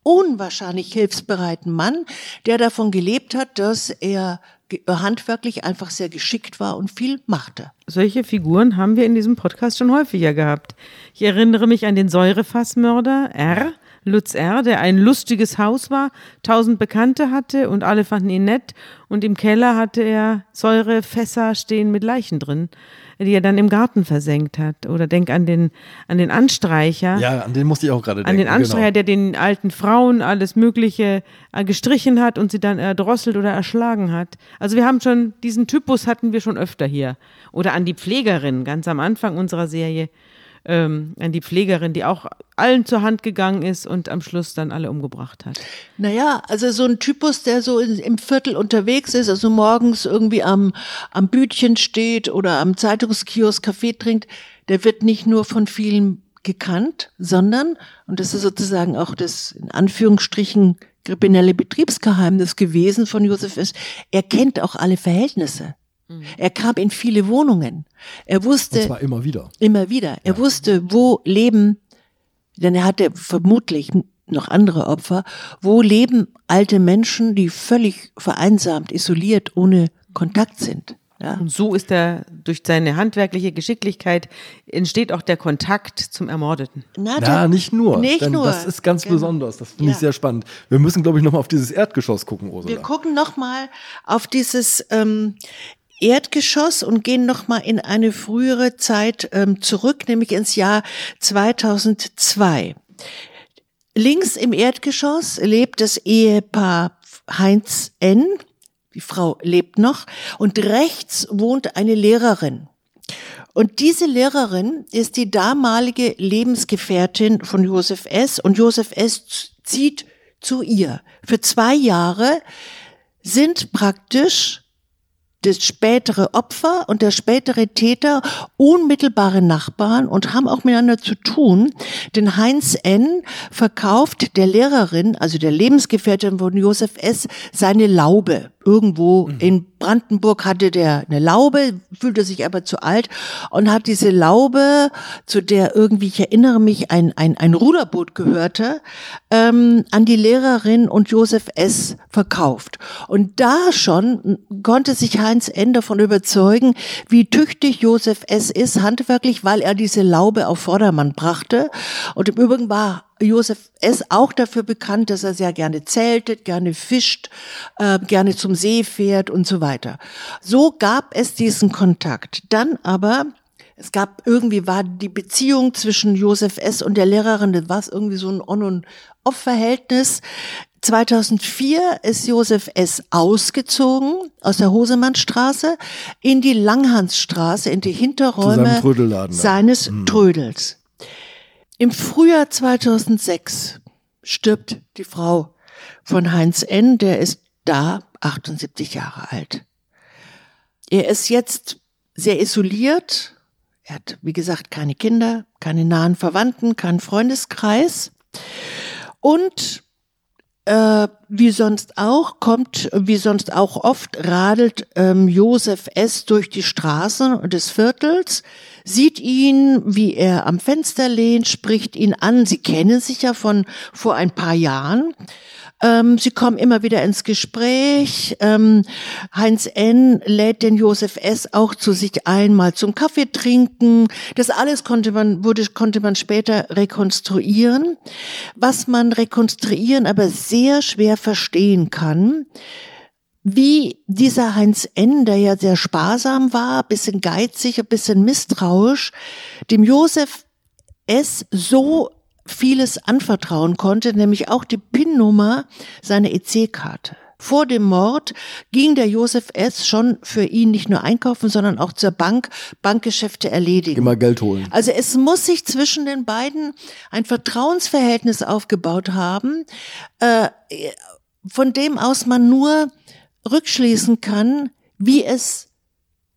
unwahrscheinlich hilfsbereiten Mann, der davon gelebt hat, dass er handwerklich einfach sehr geschickt war und viel machte. Solche Figuren haben wir in diesem Podcast schon häufiger gehabt. Ich erinnere mich an den Säurefassmörder R., Lutz R., der ein lustiges Haus war, tausend Bekannte hatte und alle fanden ihn nett. Und im Keller hatte er Säurefässer stehen mit Leichen drin, die er dann im Garten versenkt hat. Oder denk an den, an den Anstreicher. Ja, an den musste ich auch gerade denken. An den Anstreicher, genau. der den alten Frauen alles Mögliche äh, gestrichen hat und sie dann erdrosselt oder erschlagen hat. Also wir haben schon, diesen Typus hatten wir schon öfter hier. Oder an die Pflegerin, ganz am Anfang unserer Serie ähm, an die Pflegerin, die auch allen zur Hand gegangen ist und am Schluss dann alle umgebracht hat. Naja, also so ein Typus, der so im Viertel unterwegs ist, also morgens irgendwie am, am Bütchen steht oder am Zeitungskiosk Kaffee trinkt, der wird nicht nur von vielen gekannt, sondern, und das ist sozusagen auch das in Anführungsstrichen kriminelle Betriebsgeheimnis gewesen von Josef S., er kennt auch alle Verhältnisse. Mhm. Er kam in viele Wohnungen. Er wusste. Und zwar immer wieder. Immer wieder. Er ja. wusste, wo leben, denn er hatte vermutlich noch andere Opfer, wo leben alte Menschen, die völlig vereinsamt, isoliert, ohne Kontakt sind. Ja. Und so ist er durch seine handwerkliche Geschicklichkeit entsteht auch der Kontakt zum Ermordeten. Na, Na nicht nur. Nicht nur. Das ist ganz genau. besonders. Das finde ja. ich sehr spannend. Wir müssen, glaube ich, nochmal auf dieses Erdgeschoss gucken, Ursula. Wir gucken nochmal auf dieses ähm, Erdgeschoss und gehen nochmal in eine frühere Zeit ähm, zurück, nämlich ins Jahr 2002. Links im Erdgeschoss lebt das Ehepaar Heinz N. Die Frau lebt noch. Und rechts wohnt eine Lehrerin. Und diese Lehrerin ist die damalige Lebensgefährtin von Josef S. Und Josef S. zieht zu ihr. Für zwei Jahre sind praktisch das spätere Opfer und der spätere Täter unmittelbare Nachbarn und haben auch miteinander zu tun. Denn Heinz N. verkauft der Lehrerin, also der Lebensgefährtin von Josef S., seine Laube. Irgendwo mhm. in Brandenburg hatte der eine Laube, fühlte sich aber zu alt und hat diese Laube, zu der irgendwie, ich erinnere mich, ein, ein, ein Ruderboot gehörte, ähm, an die Lehrerin und Josef S. verkauft. Und da schon konnte sich Heinz N. davon überzeugen, wie tüchtig Josef S. ist, handwerklich, weil er diese Laube auf Vordermann brachte. Und im Übrigen war Josef S. auch dafür bekannt, dass er sehr gerne zeltet, gerne fischt, äh, gerne zum See fährt und so weiter. So gab es diesen Kontakt. Dann aber es gab irgendwie war die Beziehung zwischen Josef S. und der Lehrerin, das war irgendwie so ein On- und Off-Verhältnis. 2004 ist Josef S. ausgezogen aus der Hosemannstraße in die Langhansstraße, in die Hinterräume seines mhm. Trödels. Im Frühjahr 2006 stirbt die Frau von Heinz N., der ist da 78 Jahre alt. Er ist jetzt sehr isoliert. Er hat, wie gesagt, keine Kinder, keine nahen Verwandten, keinen Freundeskreis. Und äh, wie sonst auch kommt, wie sonst auch oft radelt ähm, Josef S. durch die Straßen des Viertels, sieht ihn, wie er am Fenster lehnt, spricht ihn an. Sie kennen sich ja von vor ein paar Jahren. Ähm, sie kommen immer wieder ins Gespräch. Ähm, Heinz N. lädt den Josef S. auch zu sich einmal zum Kaffee trinken. Das alles konnte man, wurde, konnte man später rekonstruieren. Was man rekonstruieren aber sehr schwer verstehen kann, wie dieser Heinz N., der ja sehr sparsam war, bisschen geizig, ein bisschen misstrauisch, dem Josef S. so vieles anvertrauen konnte, nämlich auch die PIN-Nummer seiner EC-Karte. Vor dem Mord ging der Josef S. schon für ihn nicht nur einkaufen, sondern auch zur Bank, Bankgeschäfte erledigen. Immer Geld holen. Also es muss sich zwischen den beiden ein Vertrauensverhältnis aufgebaut haben, äh, von dem aus man nur rückschließen kann, wie es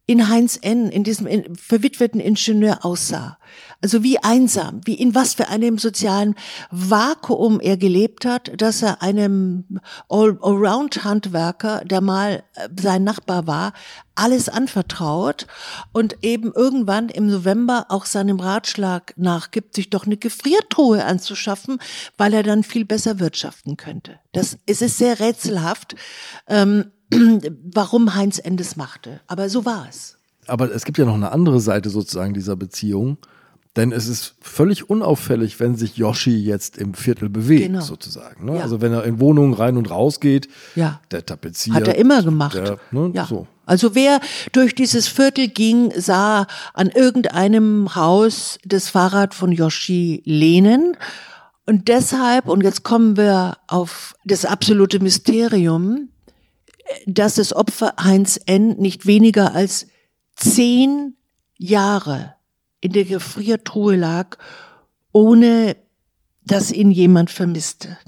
in Heinz N., in diesem verwitweten Ingenieur aussah. Also wie einsam, wie in was für einem sozialen Vakuum er gelebt hat, dass er einem Allround-Handwerker, der mal äh, sein Nachbar war, alles anvertraut und eben irgendwann im November auch seinem Ratschlag nachgibt, sich doch eine Gefriertruhe anzuschaffen, weil er dann viel besser wirtschaften könnte. Das es ist sehr rätselhaft. Ähm, warum Heinz Endes machte. Aber so war es. Aber es gibt ja noch eine andere Seite sozusagen dieser Beziehung. Denn es ist völlig unauffällig, wenn sich Yoshi jetzt im Viertel bewegt, genau. sozusagen. Ne? Ja. Also wenn er in Wohnungen rein und raus geht, ja. der tapeziert. Hat er immer gemacht. Der, ne, ja. so. Also wer durch dieses Viertel ging, sah an irgendeinem Haus das Fahrrad von Yoshi lehnen. Und deshalb, und jetzt kommen wir auf das absolute Mysterium, dass das Opfer Heinz N. nicht weniger als zehn Jahre in der Gefriertruhe lag, ohne dass ihn jemand vermisste.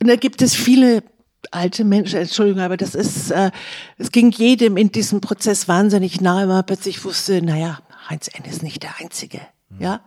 Und da gibt es viele alte Menschen, Entschuldigung, aber das ist, äh, es ging jedem in diesem Prozess wahnsinnig nahe, weil man plötzlich wusste, naja, Heinz N. ist nicht der Einzige. Ja,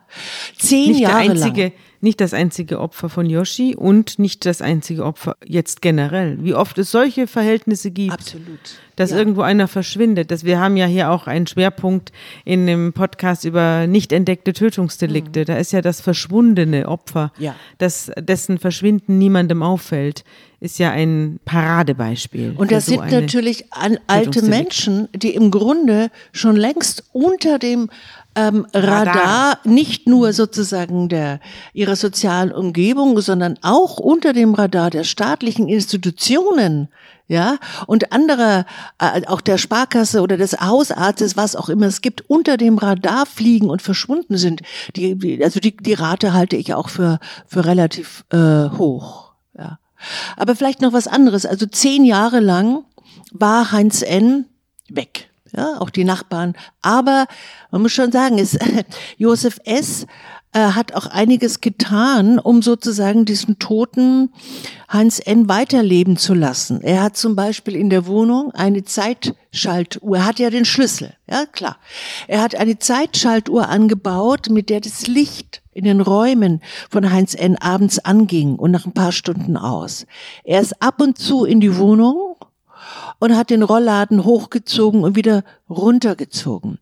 zehn nicht Jahre der einzige, lang. Nicht das einzige Opfer von Yoshi und nicht das einzige Opfer jetzt generell. Wie oft es solche Verhältnisse gibt. Absolut. Dass ja. irgendwo einer verschwindet. Dass wir haben ja hier auch einen Schwerpunkt in dem Podcast über nicht entdeckte Tötungsdelikte. Mhm. Da ist ja das verschwundene Opfer, ja. das, dessen Verschwinden niemandem auffällt, ist ja ein Paradebeispiel. Und das so sind natürlich alte Menschen, die im Grunde schon längst unter dem ähm, Radar, Radar, nicht nur sozusagen der ihrer sozialen Umgebung, sondern auch unter dem Radar der staatlichen Institutionen, ja, und anderer, äh, auch der Sparkasse oder des Hausarztes, was auch immer es gibt, unter dem Radar fliegen und verschwunden sind. Die, die also die, die Rate halte ich auch für für relativ äh, hoch. Ja, aber vielleicht noch was anderes. Also zehn Jahre lang war Heinz N. weg ja, auch die Nachbarn. Aber man muss schon sagen, es, Josef S. Äh, hat auch einiges getan, um sozusagen diesen toten Hans N. weiterleben zu lassen. Er hat zum Beispiel in der Wohnung eine Zeitschaltuhr. Er hat ja den Schlüssel, ja klar. Er hat eine Zeitschaltuhr angebaut, mit der das Licht in den Räumen von Heinz N. abends anging und nach ein paar Stunden aus. Er ist ab und zu in die Wohnung und hat den Rollladen hochgezogen und wieder runtergezogen.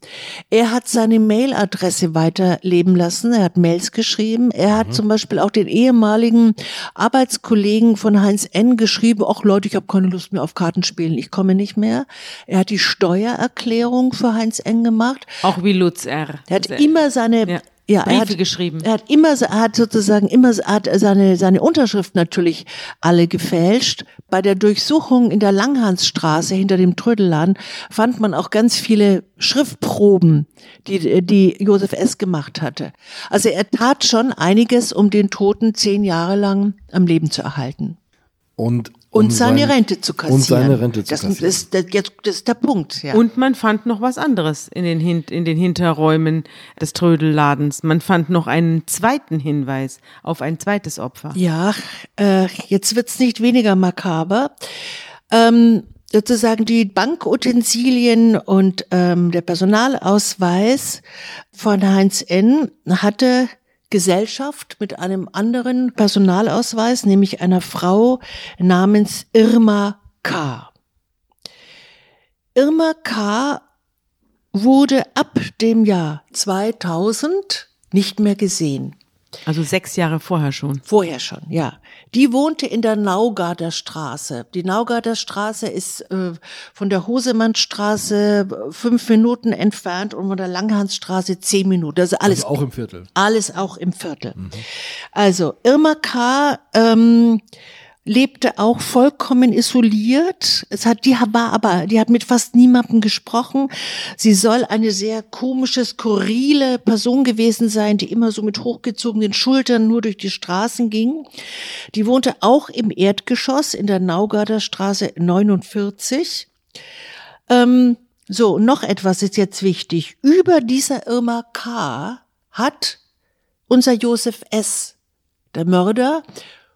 Er hat seine Mailadresse weiterleben lassen. Er hat Mails geschrieben. Er hat mhm. zum Beispiel auch den ehemaligen Arbeitskollegen von Heinz N. geschrieben, ach Leute, ich habe keine Lust mehr auf Kartenspielen, ich komme nicht mehr. Er hat die Steuererklärung für Heinz N. gemacht. Auch wie Lutz R. Er hat immer seine ja ja, Briefe er hat, geschrieben. Er hat immer, er hat sozusagen immer, hat seine, seine Unterschrift natürlich alle gefälscht. Bei der Durchsuchung in der Langhansstraße hinter dem Trödelladen fand man auch ganz viele Schriftproben, die, die Josef S. gemacht hatte. Also er tat schon einiges, um den Toten zehn Jahre lang am Leben zu erhalten. Und und seine sein, Rente zu kassieren. Und seine Rente zu das, kassieren. Das, das, das, das ist der Punkt. Ja. Und man fand noch was anderes in den, in den Hinterräumen des Trödelladens. Man fand noch einen zweiten Hinweis auf ein zweites Opfer. Ja, äh, jetzt wird's nicht weniger makaber. Ähm, sozusagen die Bankutensilien und ähm, der Personalausweis von Heinz N. hatte Gesellschaft mit einem anderen Personalausweis, nämlich einer Frau namens Irma K. Irma K. wurde ab dem Jahr 2000 nicht mehr gesehen. Also sechs Jahre vorher schon. Vorher schon, ja. Die wohnte in der Naugarder Straße. Die Naugarder Straße ist äh, von der Hosemannstraße äh, fünf Minuten entfernt und von der Langhansstraße zehn Minuten. Also alles. Also auch im Viertel. Alles auch im Viertel. Mhm. Also Irma K. Ähm, lebte auch vollkommen isoliert. Es hat, die war aber, die hat mit fast niemandem gesprochen. Sie soll eine sehr komische, skurrile Person gewesen sein, die immer so mit hochgezogenen Schultern nur durch die Straßen ging. Die wohnte auch im Erdgeschoss in der Naugarder Straße 49. Ähm, so, noch etwas ist jetzt wichtig. Über dieser Irma K. hat unser Josef S., der Mörder,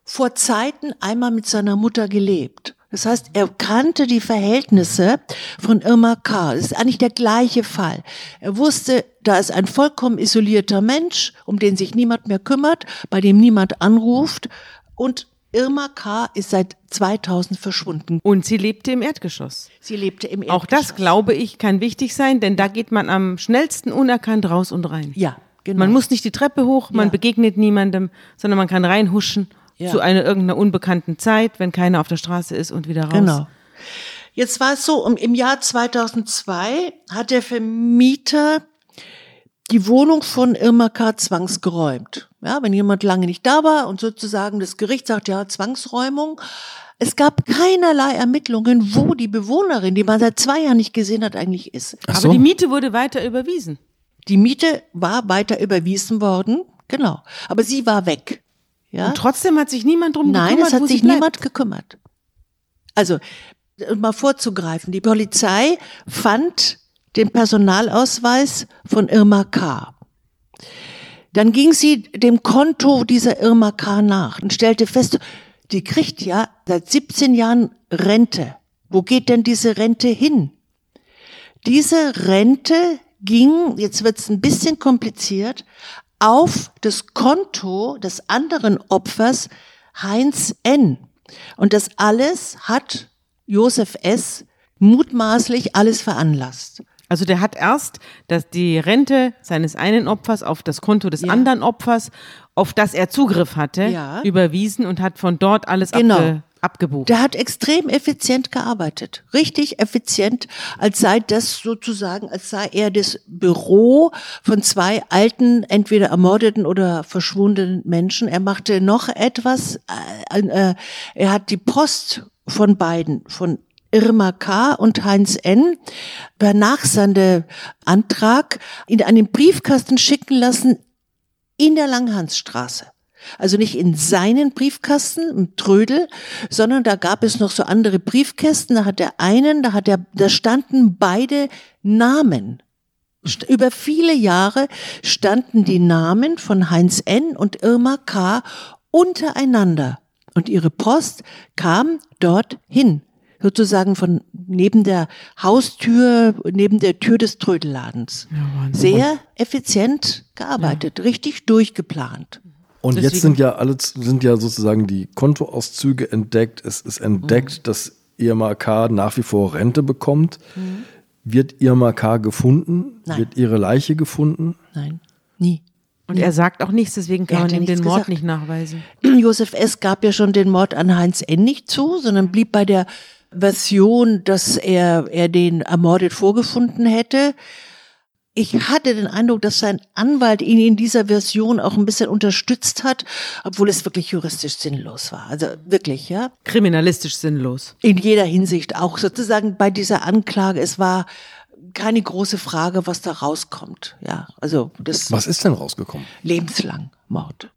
vor Zeiten einmal mit seiner Mutter gelebt. Das heißt, er kannte die Verhältnisse von Irma K. Das ist eigentlich der gleiche Fall. Er wusste, da ist ein vollkommen isolierter Mensch, um den sich niemand mehr kümmert, bei dem niemand anruft. Und Irma K. ist seit 2000 verschwunden. Und sie lebte im Erdgeschoss. Sie lebte im Erdgeschoss. Auch das, glaube ich, kann wichtig sein, denn da geht man am schnellsten unerkannt raus und rein. Ja, genau. Man muss nicht die Treppe hoch, man ja. begegnet niemandem, sondern man kann reinhuschen ja. zu einer irgendeiner unbekannten Zeit, wenn keiner auf der Straße ist und wieder raus. Genau. Jetzt war es so, im Jahr 2002 hat der Vermieter die Wohnung von Irma K. zwangsgeräumt. Ja, wenn jemand lange nicht da war und sozusagen das Gericht sagt, ja, Zwangsräumung. Es gab keinerlei Ermittlungen, wo die Bewohnerin, die man seit zwei Jahren nicht gesehen hat, eigentlich ist. So. Aber die Miete wurde weiter überwiesen. Die Miete war weiter überwiesen worden, genau. Aber sie war weg. Ja? Und trotzdem hat sich niemand drum Nein, gekümmert. Nein, es hat sich niemand gekümmert. Also, mal vorzugreifen, die Polizei fand den Personalausweis von Irma K. Dann ging sie dem Konto dieser Irma K. nach und stellte fest, die kriegt ja seit 17 Jahren Rente. Wo geht denn diese Rente hin? Diese Rente ging, jetzt wird es ein bisschen kompliziert, auf das Konto des anderen Opfers Heinz N. Und das alles hat Josef S. mutmaßlich alles veranlasst. Also der hat erst dass die Rente seines einen Opfers auf das Konto des ja. anderen Opfers, auf das er Zugriff hatte, ja. überwiesen und hat von dort alles genau. Abge abgebucht. Der hat extrem effizient gearbeitet. Richtig effizient, als sei das sozusagen, als sei er das Büro von zwei alten, entweder ermordeten oder verschwundenen Menschen. Er machte noch etwas, äh, äh, er hat die Post von beiden, von Irma K. und Heinz N. per Nachsendeantrag in einen Briefkasten schicken lassen in der Langhansstraße. Also nicht in seinen Briefkasten, im Trödel, sondern da gab es noch so andere Briefkästen. Da hat er einen, da hat er, da standen beide Namen. Über viele Jahre standen die Namen von Heinz N. und Irma K. untereinander. Und ihre Post kam dort hin sozusagen von neben der Haustür, neben der Tür des Trödelladens. Ja, Sehr effizient gearbeitet, ja. richtig durchgeplant. Und Deswegen. jetzt sind ja alle sind ja sozusagen die Kontoauszüge entdeckt. Es ist entdeckt, mhm. dass Irma K. nach wie vor Rente bekommt. Mhm. Wird Irma K. gefunden? Nein. Wird ihre Leiche gefunden? Nein, nie. Und er sagt auch nichts, deswegen kann man ihm den Mord gesagt. nicht nachweisen. Josef S. gab ja schon den Mord an Heinz N. nicht zu, sondern blieb bei der Version, dass er, er den ermordet vorgefunden hätte. Ich hatte den Eindruck, dass sein Anwalt ihn in dieser Version auch ein bisschen unterstützt hat, obwohl es wirklich juristisch sinnlos war. Also wirklich, ja. Kriminalistisch sinnlos. In jeder Hinsicht auch sozusagen bei dieser Anklage. Es war keine große Frage, was da rauskommt. Ja, also das. Was ist denn rausgekommen? Lebenslang Mord.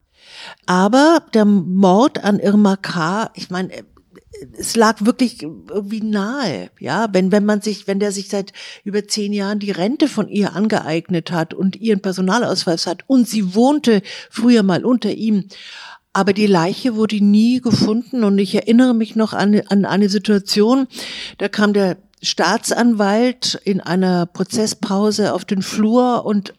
Aber der Mord an Irma K., ich meine, es lag wirklich irgendwie nahe, ja, wenn, wenn man sich, wenn der sich seit über zehn Jahren die Rente von ihr angeeignet hat und ihren Personalausweis hat und sie wohnte früher mal unter ihm, aber die Leiche wurde nie gefunden und ich erinnere mich noch an, an eine Situation, da kam der Staatsanwalt in einer Prozesspause auf den Flur und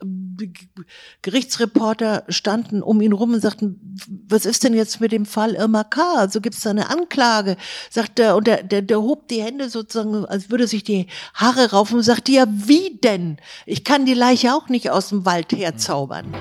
Gerichtsreporter standen um ihn rum und sagten, was ist denn jetzt mit dem Fall Irma K? So also gibt es da eine Anklage, sagt er, und der, der, der hob die Hände sozusagen, als würde sich die Haare raufen und sagte, ja, wie denn? Ich kann die Leiche auch nicht aus dem Wald herzaubern.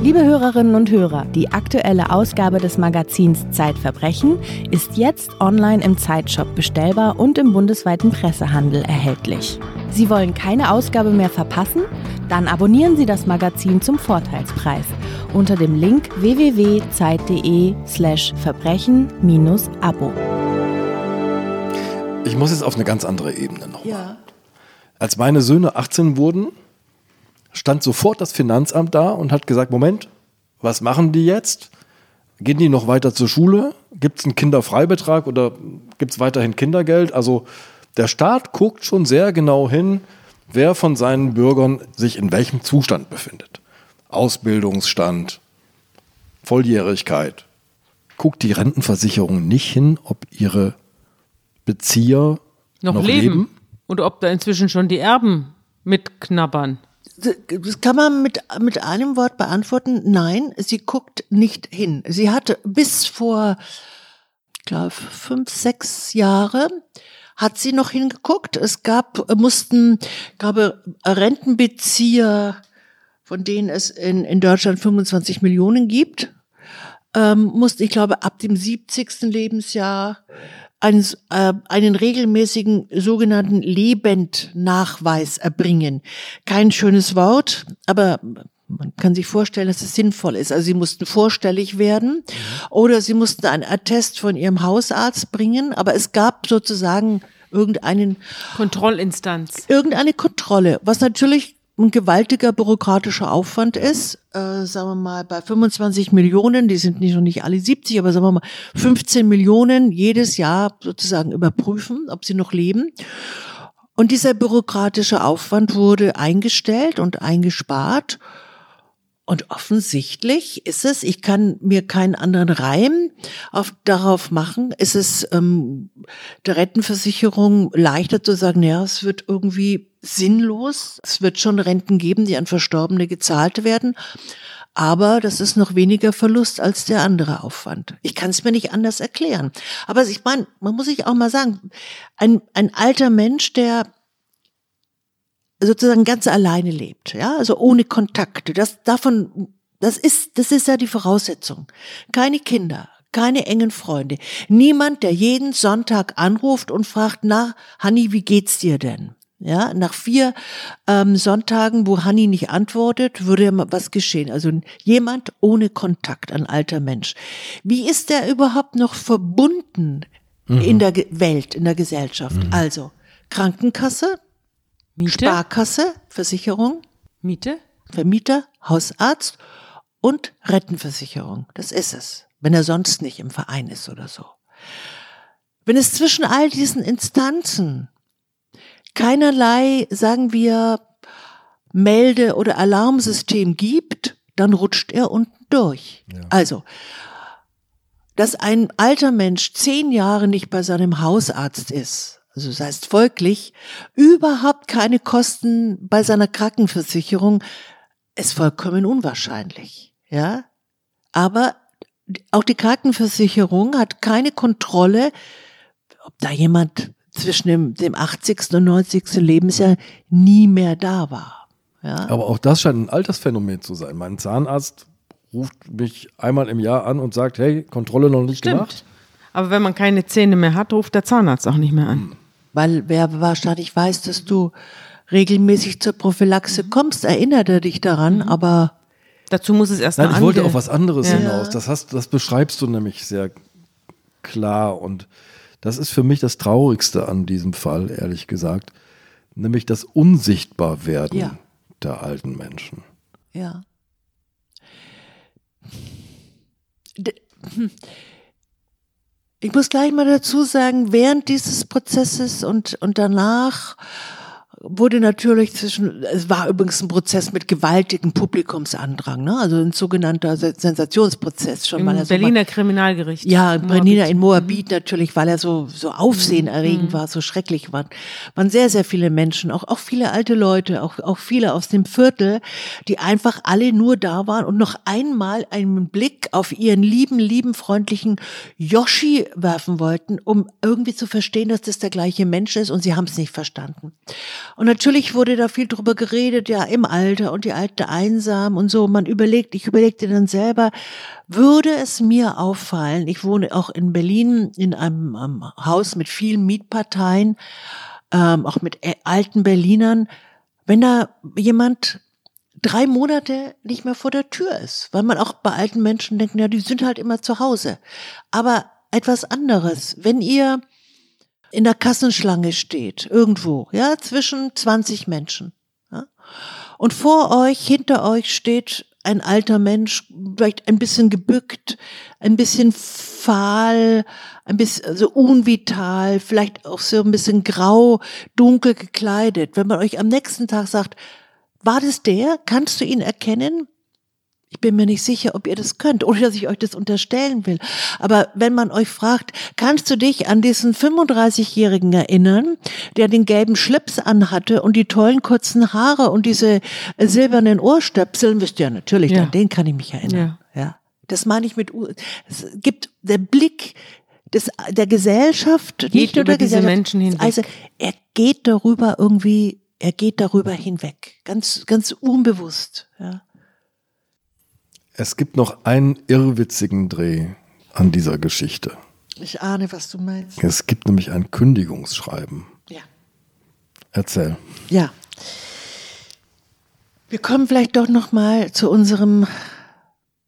Liebe Hörerinnen und Hörer, die aktuelle Ausgabe des Magazins Zeitverbrechen ist jetzt online im Zeitshop bestellbar und im bundesweiten Pressehandel erhältlich. Sie wollen keine Ausgabe mehr verpassen? Dann abonnieren Sie das Magazin zum Vorteilspreis unter dem Link www.zeit.de/slash verbrechen-abo. Ich muss jetzt auf eine ganz andere Ebene nochmal. Ja. Als meine Söhne 18 wurden, stand sofort das Finanzamt da und hat gesagt, Moment, was machen die jetzt? Gehen die noch weiter zur Schule? Gibt es einen Kinderfreibetrag oder gibt es weiterhin Kindergeld? Also der Staat guckt schon sehr genau hin, wer von seinen Bürgern sich in welchem Zustand befindet. Ausbildungsstand, Volljährigkeit. Guckt die Rentenversicherung nicht hin, ob ihre Bezieher noch, noch leben. leben? Und ob da inzwischen schon die Erben mitknabbern? Das kann man mit, mit einem Wort beantworten. Nein, sie guckt nicht hin. Sie hatte bis vor, ich glaube, fünf, sechs Jahre hat sie noch hingeguckt. Es gab, mussten, glaube, Rentenbezieher, von denen es in, in Deutschland 25 Millionen gibt, ähm, mussten, ich glaube, ab dem 70. Lebensjahr einen, äh, einen regelmäßigen sogenannten Lebendnachweis erbringen. Kein schönes Wort, aber man kann sich vorstellen, dass es sinnvoll ist. Also sie mussten vorstellig werden oder sie mussten ein Attest von ihrem Hausarzt bringen, aber es gab sozusagen irgendeinen Kontrollinstanz. Irgendeine Kontrolle, was natürlich ein gewaltiger bürokratischer Aufwand ist, äh, sagen wir mal bei 25 Millionen, die sind nicht noch nicht alle 70, aber sagen wir mal 15 Millionen jedes Jahr sozusagen überprüfen, ob sie noch leben. Und dieser bürokratische Aufwand wurde eingestellt und eingespart. Und offensichtlich ist es, ich kann mir keinen anderen Reim auf, darauf machen, ist es ähm, der Rentenversicherung leichter zu sagen, ja, es wird irgendwie sinnlos. Es wird schon Renten geben, die an Verstorbene gezahlt werden. Aber das ist noch weniger Verlust als der andere Aufwand. Ich kann es mir nicht anders erklären. Aber ich meine, man muss sich auch mal sagen, ein, ein alter Mensch, der sozusagen ganz alleine lebt, ja, also ohne Kontakte. Das davon, das ist, das ist ja die Voraussetzung. Keine Kinder, keine engen Freunde, niemand, der jeden Sonntag anruft und fragt, na, Hanni, wie geht's dir denn? Ja, nach vier ähm, Sonntagen, wo Hanni nicht antwortet, würde was geschehen. Also jemand ohne Kontakt, ein alter Mensch. Wie ist der überhaupt noch verbunden mhm. in der Welt, in der Gesellschaft? Mhm. Also Krankenkasse, Miete? Sparkasse, Versicherung, Miete, Vermieter, Hausarzt und Rentenversicherung. Das ist es, wenn er sonst nicht im Verein ist oder so. Wenn es zwischen all diesen Instanzen keinerlei, sagen wir, Melde- oder Alarmsystem gibt, dann rutscht er unten durch. Ja. Also, dass ein alter Mensch zehn Jahre nicht bei seinem Hausarzt ist, also das heißt folglich, überhaupt keine Kosten bei seiner Krankenversicherung, ist vollkommen unwahrscheinlich, ja. Aber auch die Krankenversicherung hat keine Kontrolle, ob da jemand zwischen dem, dem 80. und 90. Lebensjahr nie mehr da war. Ja? Aber auch das scheint ein Altersphänomen zu sein. Mein Zahnarzt ruft mich einmal im Jahr an und sagt, hey, Kontrolle noch nicht Stimmt. gemacht. Aber wenn man keine Zähne mehr hat, ruft der Zahnarzt auch nicht mehr an. Hm. Weil wer wahrscheinlich weiß, dass du regelmäßig zur Prophylaxe kommst, erinnert er dich daran, mhm. aber dazu muss es erst Nein, ich wollte auf was anderes ja. hinaus. Das hast, das beschreibst du nämlich sehr klar und das ist für mich das Traurigste an diesem Fall, ehrlich gesagt, nämlich das Unsichtbarwerden ja. der alten Menschen. Ja. D hm. Ich muss gleich mal dazu sagen, während dieses Prozesses und, und danach wurde natürlich zwischen, es war übrigens ein Prozess mit gewaltigem Publikumsandrang, ne? also ein sogenannter Sensationsprozess schon Im mal. Berliner so Kriminalgericht. Ja, in Berliner in Moabit mhm. natürlich, weil er so, so aufsehenerregend mhm. war, so schrecklich war. Waren sehr, sehr viele Menschen, auch, auch viele alte Leute, auch, auch viele aus dem Viertel, die einfach alle nur da waren und noch einmal einen Blick auf ihren lieben, lieben, freundlichen Yoshi werfen wollten, um irgendwie zu verstehen, dass das der gleiche Mensch ist und sie haben es nicht verstanden. Und natürlich wurde da viel drüber geredet, ja, im Alter und die Alte einsam und so. Man überlegt, ich überlegte dann selber, würde es mir auffallen, ich wohne auch in Berlin in einem, einem Haus mit vielen Mietparteien, ähm, auch mit äh, alten Berlinern, wenn da jemand drei Monate nicht mehr vor der Tür ist, weil man auch bei alten Menschen denkt, ja, die sind halt immer zu Hause. Aber etwas anderes, wenn ihr in der Kassenschlange steht, irgendwo, ja, zwischen 20 Menschen. Ja? Und vor euch, hinter euch steht ein alter Mensch, vielleicht ein bisschen gebückt, ein bisschen fahl, ein bisschen so also unvital, vielleicht auch so ein bisschen grau, dunkel gekleidet. Wenn man euch am nächsten Tag sagt, war das der? Kannst du ihn erkennen? Ich bin mir nicht sicher, ob ihr das könnt oder dass ich euch das unterstellen will. Aber wenn man euch fragt, kannst du dich an diesen 35-Jährigen erinnern, der den gelben Schlips anhatte und die tollen kurzen Haare und diese äh, silbernen Ohrstöpseln, wisst ihr ja natürlich, ja. an den kann ich mich erinnern. Ja. ja. Das meine ich mit, es gibt der Blick des, der Gesellschaft, geht nicht nur der diese Gesellschaft, Menschen hinweg. Also, er geht darüber irgendwie, er geht darüber hinweg. Ganz, ganz unbewusst, ja. Es gibt noch einen irrwitzigen Dreh an dieser Geschichte. Ich ahne, was du meinst. Es gibt nämlich ein Kündigungsschreiben. Ja. Erzähl. Ja. Wir kommen vielleicht doch noch mal zu unserem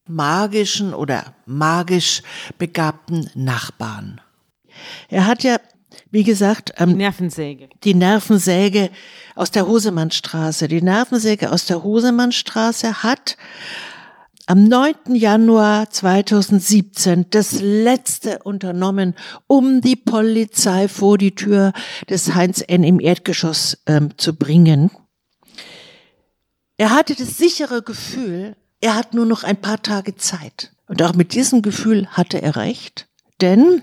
magischen oder magisch begabten Nachbarn. Er hat ja, wie gesagt, ähm, Nervensäge. die Nervensäge aus der Hosemannstraße. Die Nervensäge aus der Hosemannstraße hat am 9. Januar 2017 das letzte unternommen, um die Polizei vor die Tür des Heinz N. im Erdgeschoss ähm, zu bringen. Er hatte das sichere Gefühl, er hat nur noch ein paar Tage Zeit. Und auch mit diesem Gefühl hatte er recht, denn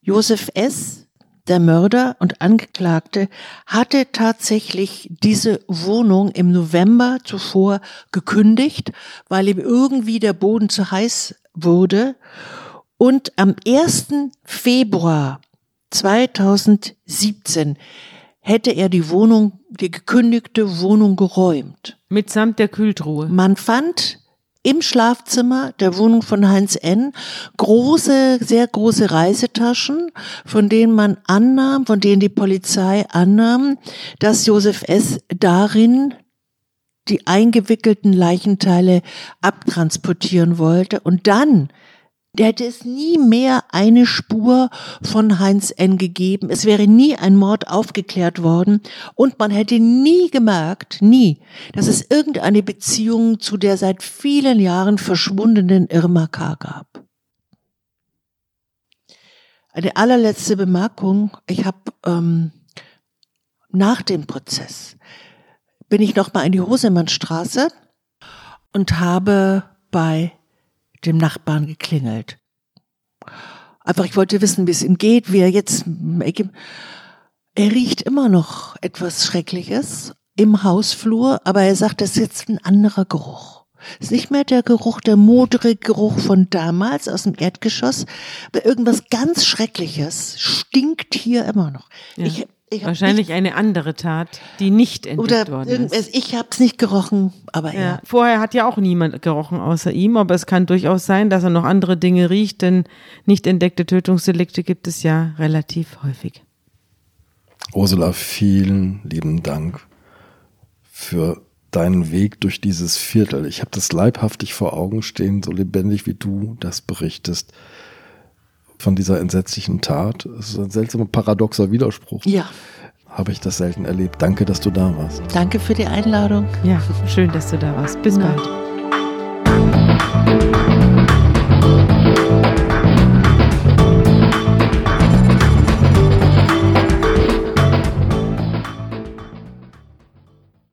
Josef S., der Mörder und Angeklagte, hatte tatsächlich diese Wohnung im November zuvor gekündigt, weil ihm irgendwie der Boden zu heiß wurde. Und am 1. Februar 2017 hätte er die Wohnung, die gekündigte Wohnung geräumt. Mitsamt der Kühltruhe. Man fand im Schlafzimmer der Wohnung von Heinz N. große, sehr große Reisetaschen, von denen man annahm, von denen die Polizei annahm, dass Josef S. darin die eingewickelten Leichenteile abtransportieren wollte und dann der hätte es nie mehr eine Spur von Heinz N. gegeben. Es wäre nie ein Mord aufgeklärt worden und man hätte nie gemerkt, nie, dass es irgendeine Beziehung zu der seit vielen Jahren verschwundenen Irma K. gab. Eine allerletzte Bemerkung. Ich habe ähm, nach dem Prozess bin ich nochmal in die Hosemannstraße und habe bei dem Nachbarn geklingelt. Einfach, ich wollte wissen, wie es ihm geht, wie er jetzt. Er riecht immer noch etwas Schreckliches im Hausflur, aber er sagt, das ist jetzt ein anderer Geruch. Es ist nicht mehr der Geruch, der modrige Geruch von damals aus dem Erdgeschoss, aber irgendwas ganz Schreckliches stinkt hier immer noch. Ja. Ich, Wahrscheinlich nicht, eine andere Tat, die nicht entdeckt oder worden ist. Ich habe es nicht gerochen, aber ja. ja. Vorher hat ja auch niemand gerochen außer ihm, aber es kann durchaus sein, dass er noch andere Dinge riecht, denn nicht entdeckte Tötungsdelikte gibt es ja relativ häufig. Ursula, vielen lieben Dank für deinen Weg durch dieses Viertel. Ich habe das leibhaftig vor Augen stehen, so lebendig wie du das berichtest von dieser entsetzlichen Tat. Es ist ein seltsamer paradoxer Widerspruch. Ja. Habe ich das selten erlebt. Danke, dass du da warst. Danke für die Einladung. Ja, schön, dass du da warst. Bis Na. bald.